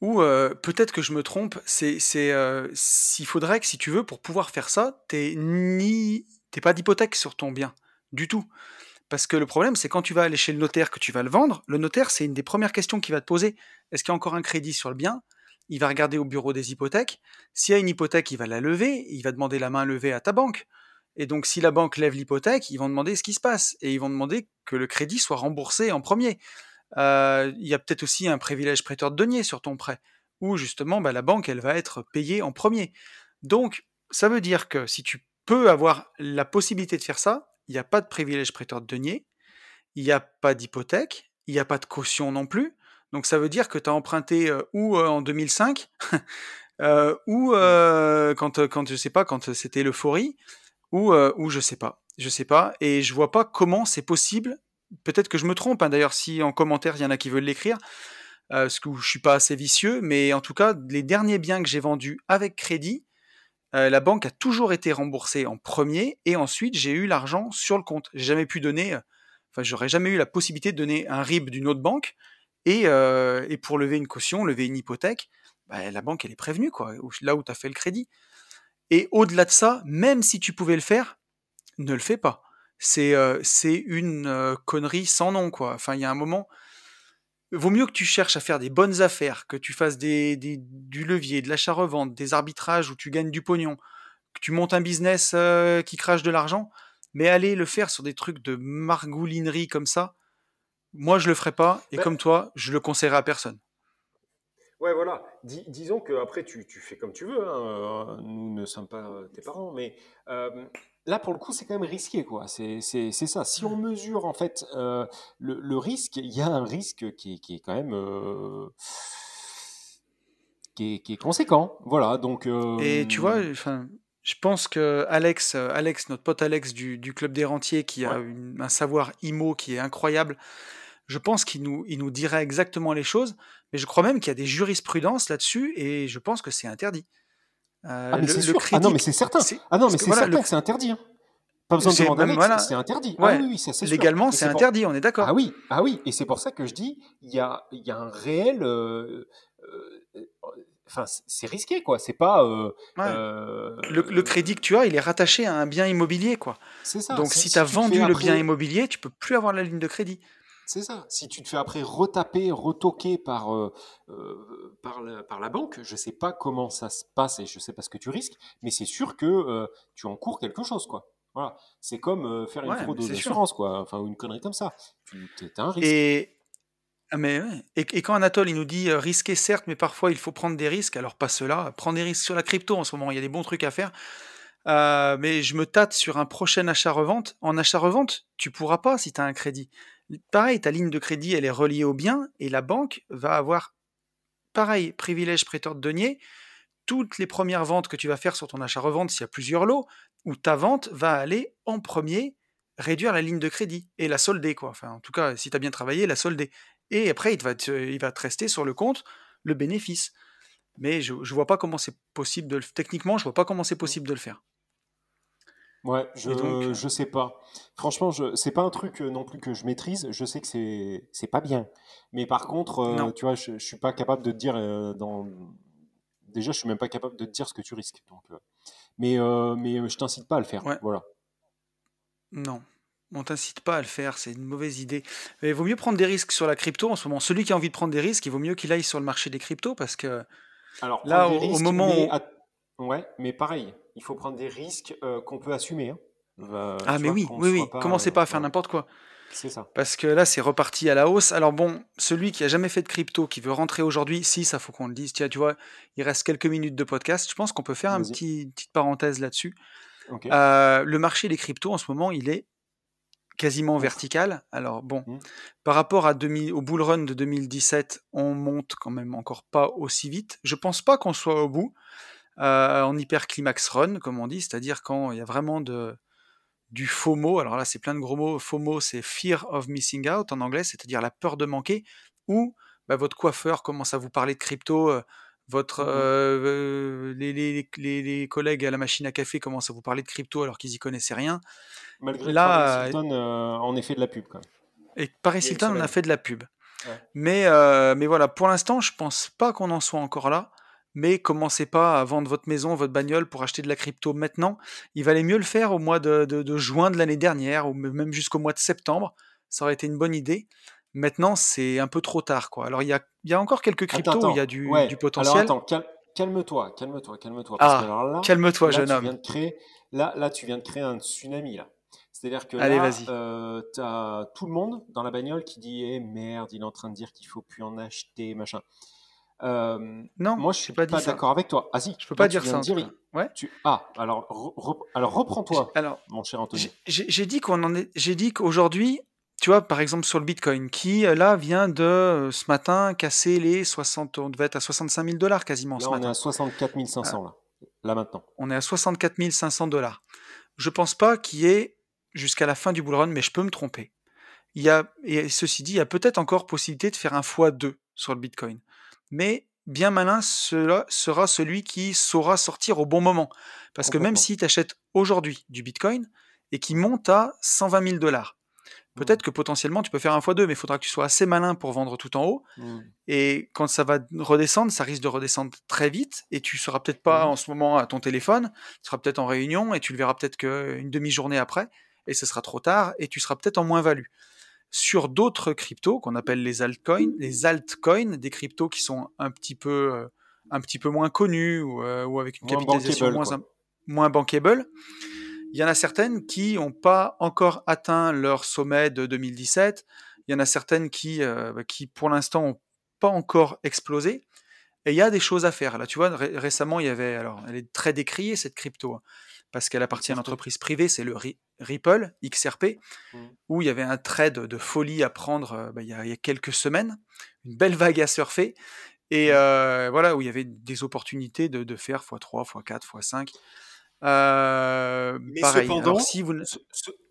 où euh, peut-être que je me trompe. C'est, c'est euh, s'il faudrait que si tu veux pour pouvoir faire ça, t'es ni t'es pas d'hypothèque sur ton bien du tout. Parce que le problème, c'est quand tu vas aller chez le notaire que tu vas le vendre, le notaire, c'est une des premières questions qu'il va te poser. Est-ce qu'il y a encore un crédit sur le bien? Il va regarder au bureau des hypothèques. S'il y a une hypothèque, il va la lever. Il va demander la main levée à ta banque. Et donc, si la banque lève l'hypothèque, ils vont demander ce qui se passe. Et ils vont demander que le crédit soit remboursé en premier. Euh, il y a peut-être aussi un privilège prêteur de denier sur ton prêt, où justement bah, la banque elle va être payée en premier. Donc ça veut dire que si tu peux avoir la possibilité de faire ça, il n'y a pas de privilège prêteur de denier, il n'y a pas d'hypothèque, il n'y a pas de caution non plus. Donc ça veut dire que tu as emprunté euh, ou euh, en 2005 ou quand quand je sais pas quand c'était l'euphorie ou ou je sais pas, je sais pas et je vois pas comment c'est possible peut-être que je me trompe, hein, d'ailleurs, si en commentaire il y en a qui veulent l'écrire, euh, parce que je suis pas assez vicieux, mais en tout cas, les derniers biens que j'ai vendus avec crédit, euh, la banque a toujours été remboursée en premier, et ensuite j'ai eu l'argent sur le compte. J'ai jamais pu donner, euh, j'aurais jamais eu la possibilité de donner un RIB d'une autre banque, et, et, pour lever une caution, lever une hypothèque, bah, la banque elle est prévenue, quoi, là où tu as fait le crédit. Et au-delà de ça, même si tu pouvais le faire, ne le fais pas c'est une connerie sans nom quoi. Enfin, il y a un moment, vaut mieux que tu cherches à faire des bonnes affaires, que tu fasses des, du levier, de l'achat-revente, des arbitrages où tu gagnes du pognon, que tu montes un business qui crache de l'argent, mais aller le faire sur des trucs de margoulinerie comme ça, moi je le ferai pas, et comme toi, je le conseillerais à personne. Ouais, voilà. disons que après tu, tu, fais comme tu veux. Hein. Nous ne sommes pas tes parents, mais là, pour le coup, c'est quand même risqué, quoi. C'est ça. Si on mesure, en fait, euh, le, risque, il y a un risque qui, est quand même... Euh, qui, est, conséquent. Voilà, donc... Euh, Et tu vois, enfin... Je pense que Alex, Alex, notre pote Alex du, club des rentiers, qui a un savoir IMO qui est incroyable, je pense qu'il nous, il nous dirait exactement les choses, mais je crois même qu'il y a des jurisprudences là-dessus, et je pense que c'est interdit. Euh, ah, mais c'est sûr. ah non, mais c'est certain. Ah non, mais c'est certain que c'est interdit. Hein. Pas besoin de demander c'est interdit. Ah oui, oui, ça, Légalement, c'est interdit, on est d'accord. Ah oui, ah oui, et c'est pour ça que je dis, il y a, il y a un réel. Euh, euh, enfin, c'est risqué, quoi. C'est pas. Le, le, crédit que tu as, il est rattaché à un bien immobilier, quoi. C'est ça. Donc, si tu as vendu le bien immobilier, tu peux plus avoir la ligne de crédit. C'est ça. Si tu te fais après retaper, retoquer par, euh, euh, par, la, par, la, banque, je ne sais pas comment ça se passe et je ne sais pas ce que tu risques, mais c'est sûr que euh, tu encours quelque chose, quoi. Voilà. C'est comme faire une fraude aux assurances, quoi. Enfin, une connerie comme ça. Tu as un risque. Et, ah, mais, et, et, quand Anatole il nous dit risquer certes, mais parfois il faut prendre des risques, alors pas cela. Prendre des risques sur la crypto en ce moment, il y a des bons trucs à faire. mais je me tâte sur un prochain achat-revente. En achat-revente, tu pourras pas si tu as un crédit. Pareil, ta ligne de crédit, elle est reliée au bien et la banque va avoir, pareil, privilège prêteur de denier. Toutes les premières ventes que tu vas faire sur ton achat-revente, s'il y a plusieurs lots, où ta vente va aller en premier réduire la ligne de crédit et la solder, quoi. Enfin, en tout cas, si tu as bien travaillé, la solder. Et après, il va, te, il va te rester sur le compte le bénéfice. Mais je, je vois pas comment c'est possible de le... Techniquement, je vois pas comment c'est possible de le faire. Ouais, je, donc... je sais pas. Franchement, je, c'est pas un truc euh, non plus que je maîtrise. Je sais que c'est, c'est pas bien. Mais par contre, euh, tu vois, je, je suis pas capable de te dire euh, dans. Déjà, je suis même pas capable de te dire ce que tu risques. Donc, mais, mais je t'incite pas à le faire. Voilà. Non. On t'incite pas à le faire, c'est une mauvaise idée. Mais il vaut mieux prendre des risques sur la crypto en ce moment. Celui qui a envie de prendre des risques, il vaut mieux qu'il aille sur le marché des cryptos parce que Alors, là, au, moment où... Ouais, mais pareil, il faut prendre des risques euh, qu'on peut assumer. Hein. va- Ah, mais oui, oui, oui. pas, Commencez euh, pas à faire n'importe quoi. c'est ça. Parce que là, c'est reparti à la hausse. Alors bon, celui qui a jamais fait de crypto, qui veut rentrer aujourd'hui, si, ça faut qu'on le dise. Tiens, tu vois, il reste quelques minutes de podcast. Je pense qu'on peut faire un petit, une petite parenthèse là-dessus. Euh, le marché des cryptos, en ce moment, il est quasiment vertical. Alors bon, Mm. par rapport à 2000 au bull run de 2017, on monte quand même encore pas aussi vite. Je pense pas qu'on soit au bout euh, en hyper climax run, comme on dit, c'est-à-dire quand il y a vraiment de, du FOMO. Alors là, c'est plein de gros mots. FOMO, c'est fear of missing out en anglais, c'est-à-dire la peur de manquer, ou bah, votre coiffeur commence à vous parler de crypto. euh, votre, Mhm. euh, euh, les, les- les- les collègues à la machine à café commencent à vous parler de crypto alors qu'ils y connaissaient rien. Malgré là, Paris Hilton en de la pub. Et Paris Hilton, on a fait de la pub. Ouais. Mais, euh, mais voilà, pour l'instant, je pense pas qu'on en soit encore là. Mais commencez pas à vendre votre maison, votre bagnole pour acheter de la crypto maintenant. Il valait mieux le faire au mois de, de- de juin de l'année dernière ou même jusqu'au mois de septembre. Ça aurait été une bonne idée. Maintenant, c'est un peu trop tard. Quoi. Alors, il y a, il y a encore quelques cryptos Attends, où il y a du, Ouais. du Alors potentiel. attends, cal- calme-toi, calme-toi, calme-toi. Ah, calme-toi, jeune tu homme. viens de créer, là, là, tu viens de créer un tsunami là. C'est-à-dire que Allez, là, euh, t'as tout le monde dans la bagnole qui dit eh, merde, il est en train de dire qu'il faut plus en acheter, machin. Euh, Non, moi, je suis pas d'accord avec toi. Ah si, Je peux pas dire ça dire, Ouais. tu... Ah, alors, re- alors reprends-toi, Alors, mon cher Anthony. J'ai- dit qu'on en est. J'ai dit qu'aujourd'hui, tu vois, par exemple sur le Bitcoin, qui euh, là vient de euh, ce matin casser les 60, on devait être à 65 000 dollars quasiment Là, ce on est à 64 500 là, là maintenant. On est à 64 500 dollars. Je pense pas qu'il y ait jusqu'à la fin du bull run, mais je peux me tromper. Il y a, et ceci dit, il y a peut-être encore possibilité de faire un x2 sur le Bitcoin. Mais bien malin cela sera celui qui saura sortir au bon moment. Parce que même si tu achètes aujourd'hui du Bitcoin et qui monte à 120 000 dollars, peut-être que potentiellement tu peux faire un x2, mais il faudra que tu sois assez malin pour vendre tout en haut. Mm. Et quand ça va redescendre, ça risque de redescendre très vite et tu seras peut-être pas Mhm. en ce moment à ton téléphone, tu seras peut-être en réunion et tu le verras peut-être qu'une demi-journée après et ce sera trop tard et tu seras peut-être en moins-value. Sur d'autres cryptos qu'on appelle les altcoins, les altcoins, des cryptos qui sont un petit peu, euh, un petit peu moins connus ou, euh, ou avec une Moins capitalisation bankable, moins, bankable, il y en a certaines qui n'ont pas encore atteint leur sommet de 2017. Il y en a certaines qui, euh, bah, qui pour l'instant, n'ont pas encore explosé. Et il y a des choses à faire. Là, tu vois, ré- récemment, il y avait, alors, elle est très décriée cette crypto, hein, parce qu'elle appartient à une entreprise privée, c'est le Ri- Ripple, XRP, Mm. où il y avait un trade de folie à prendre euh, bah, il, y a, il y a quelques semaines, une belle vague à surfer, et Mm. euh, voilà, où il y avait des opportunités de, de faire x3, x4, x5. Euh, Mais pareil. cependant, Alors, si vous ne-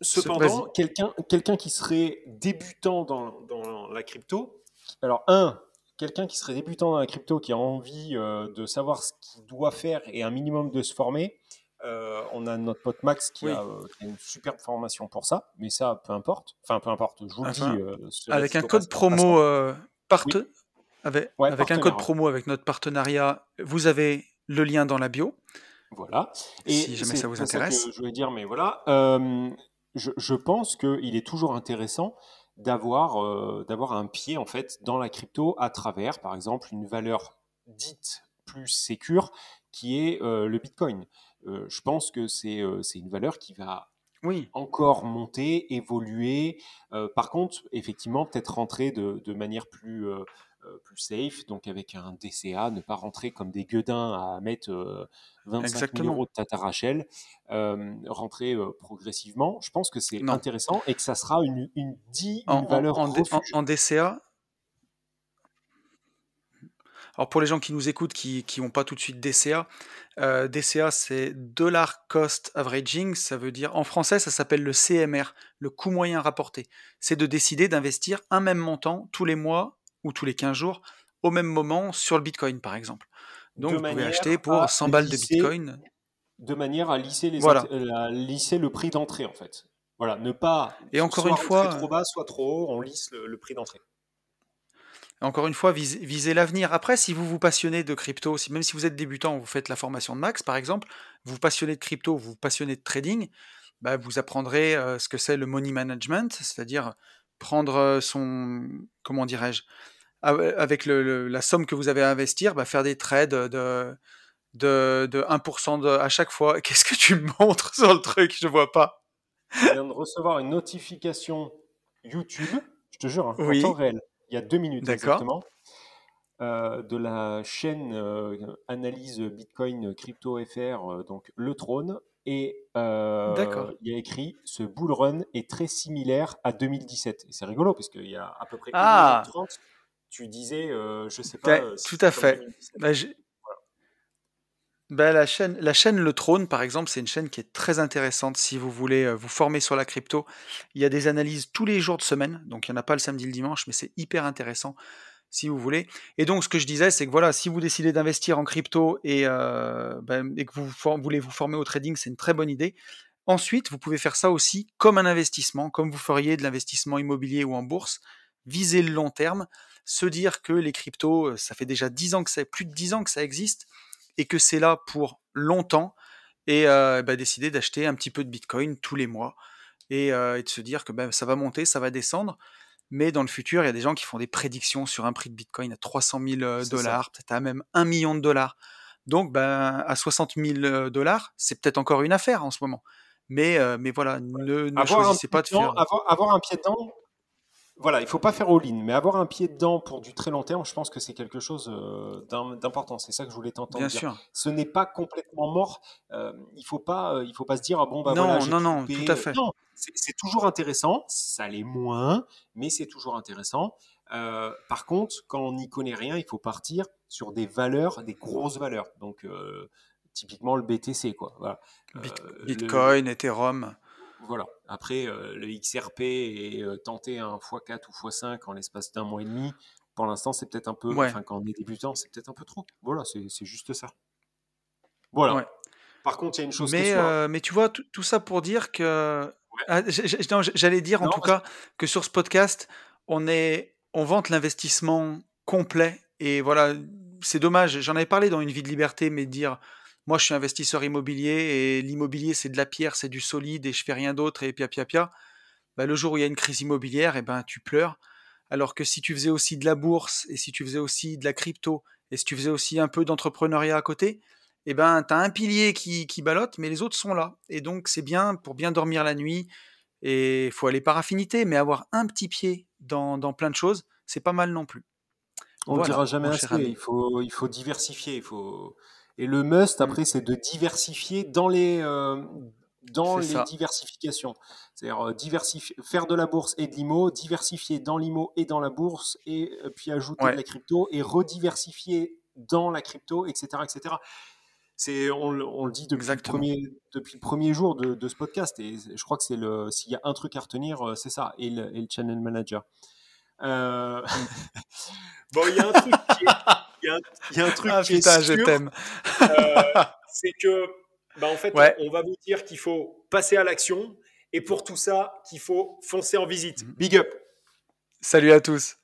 Cependant, quelqu'un quelqu'un qui serait débutant dans, dans la crypto, alors un, quelqu'un qui serait débutant dans la crypto, qui a envie euh, de savoir ce qu'il doit faire et un minimum de se former, euh, on a notre pote Max qui, Oui. a, euh, qui a une superbe formation pour ça, mais ça, peu importe. Enfin, peu importe, je vous le Enfin, dis. euh, avec un code promo Oui. avec, Ouais, avec un code promo avec notre partenariat, vous avez le lien dans la bio. Voilà. Et Si jamais ça vous intéresse. que je voulais dire, mais voilà. Je, je pense qu'il est toujours intéressant d'avoir d'avoir un pied en fait dans la crypto à travers, par exemple, une valeur dite plus sécure qui est le Bitcoin. Euh, je pense que c'est euh, c'est une valeur qui va Oui, encore monter, évoluer. Euh, par contre, effectivement, peut-être rentrer de, de manière plus, euh, plus safe, donc avec un DCA, ne pas rentrer comme des gueudins à mettre euh, 25 000 Exactement. euros de Tata Rachel, euh, rentrer progressivement. Je pense que c'est intéressant et que ça sera une, une, une en- valeur en DCA. Alors pour les gens qui nous écoutent, qui n'ont pas tout de suite DCA, euh, DCA c'est Dollar Cost Averaging, ça veut dire, en français ça s'appelle le CMR, le coût moyen rapporté. C'est de décider d'investir un même montant tous les mois ou tous les 15 jours au même moment sur le Bitcoin par exemple. Donc de vous pouvez acheter pour 100 balles de Bitcoin. de manière à lisser, les Voilà. euh, à lisser le prix d'entrée en fait. Voilà, ne pas Et encore soit une fois, trop bas, soit trop haut, on lisse le, le prix d'entrée. Encore une fois, visez, visez l'avenir. Après, si vous vous passionnez de crypto, si, même si vous êtes débutant, vous faites la formation de Max, par exemple, vous vous passionnez de crypto, vous vous passionnez de trading, bah, vous apprendrez euh, ce que c'est le money management, c'est-à-dire prendre euh, son, comment dirais-je, av- avec le- le- la somme que vous avez à investir, bah, faire des trades de, de, de 1% de- à chaque fois. Qu'est-ce que tu me montres sur le truc? Je vois pas. je viens de recevoir une notification YouTube, je te jure, hein, en temps réel, il y a deux minutes exactement, euh, de la chaîne euh, analyse Bitcoin Crypto FR, euh, donc Le Trône, et il y a écrit ce bull run est très similaire à 2017. Et c'est rigolo parce qu'il y a à peu près ah. 30 tu disais, je sais pas. tout à fait. Ben, la, chaîne, la chaîne Le Trône, par exemple, c'est une chaîne qui est très intéressante si vous voulez euh, vous former sur la crypto. Il y a des analyses tous les jours de semaine, donc il n'y en a pas le samedi le dimanche, mais c'est hyper intéressant si vous voulez. Et donc, ce que je disais, c'est que voilà, si vous décidez d'investir en crypto et, euh, ben, et que vous voulez vous former au trading, c'est une très bonne idée. Ensuite, vous pouvez faire ça aussi comme un investissement, comme vous feriez de l'investissement immobilier ou en bourse. Viser le long terme, se dire que les cryptos, euh, ça fait déjà 10 ans que ça, plus de 10 ans que ça existe et que c'est là pour longtemps et euh, bah, décider d'acheter un petit peu de Bitcoin tous les mois et, euh, de se dire que bah, ça va monter, ça va descendre. Mais dans le futur, il y a des gens qui font des prédictions sur un prix de Bitcoin à 300 000 euh, dollars, peut-être à même 1 million de dollars. Donc, ben, à 60 000 dollars, c'est peut-être encore une affaire en ce moment. Mais, mais voilà, ne, ne choisissez pas de faire. Avoir, avoir, un pied dedans, voilà, il faut pas faire all-in, mais avoir un pied dedans pour du très long terme, je pense que c'est quelque chose euh, d'important. C'est ça que je voulais t'entendre dire. Sûr. Ce n'est pas complètement mort. Euh, il faut pas, euh, il faut pas se dire ah bon bah non, voilà. Non, non, tout à fait. Non, c'est toujours intéressant. Ça l'est moins, mais c'est toujours intéressant. par contre, quand on n'y connaît rien, il faut partir sur des valeurs, des grosses valeurs. Donc typiquement le BTC quoi. Voilà. Bitcoin, Ethereum. Voilà. Après, euh, le XRP est euh, tenté un x4 ou x5 en l'espace d'un mois et demi. Pour l'instant, c'est peut-être un peu. Enfin, quand on est débutant, c'est peut-être un peu trop. Voilà, c'est juste ça. Voilà. Par contre, il y a une chose. Mais, euh, mais tu vois, tout ça pour dire que. Ah, j'allais dire en tout cas que sur ce podcast, on, est, on vante l'investissement complet. Et voilà, c'est dommage. J'en avais parlé dans une vie de liberté, mais dire moi je suis investisseur immobilier et l'immobilier c'est de la pierre, c'est du solide et je fais rien d'autre et pia pia pia. Bah, le jour où il y a une crise immobilière, et eh ben tu pleures. Alors que si tu faisais aussi de la bourse et si tu faisais aussi de la crypto et si tu faisais aussi un peu d'entrepreneuriat à côté, et eh ben tu as un pilier qui, qui ballotte, mais les autres sont là. Et donc c'est bien pour bien dormir la nuit. Et il faut aller par affinité, mais avoir un petit pied dans, dans plein de choses, c'est pas mal non plus. On ne dira jamais assez. Il faut, il faut diversifier. Il faut, et le must, mmh. après, c'est de diversifier dans les, euh, dans les diversifications. C'est-à-dire euh, diversifier, faire de la bourse et de l'IMO, diversifier dans l'IMO et dans la bourse, et euh, puis ajouter de la crypto, et rediversifier dans la crypto, etc. etc. C'est, on, on, le dit depuis le, premier, depuis le premier jour de, de, ce podcast, et je crois que c'est le, s'il y a un truc à retenir, c'est ça, et le, et le channel manager. Euh... bon, il y a un truc qui est, y a, y a un truc ah, qui putain, est sûr, je t'aime. euh, c'est que, bah, en fait, ouais. on va vous dire qu'il faut passer à l'action et pour tout ça, qu'il faut foncer en visite. Big up. Salut à tous.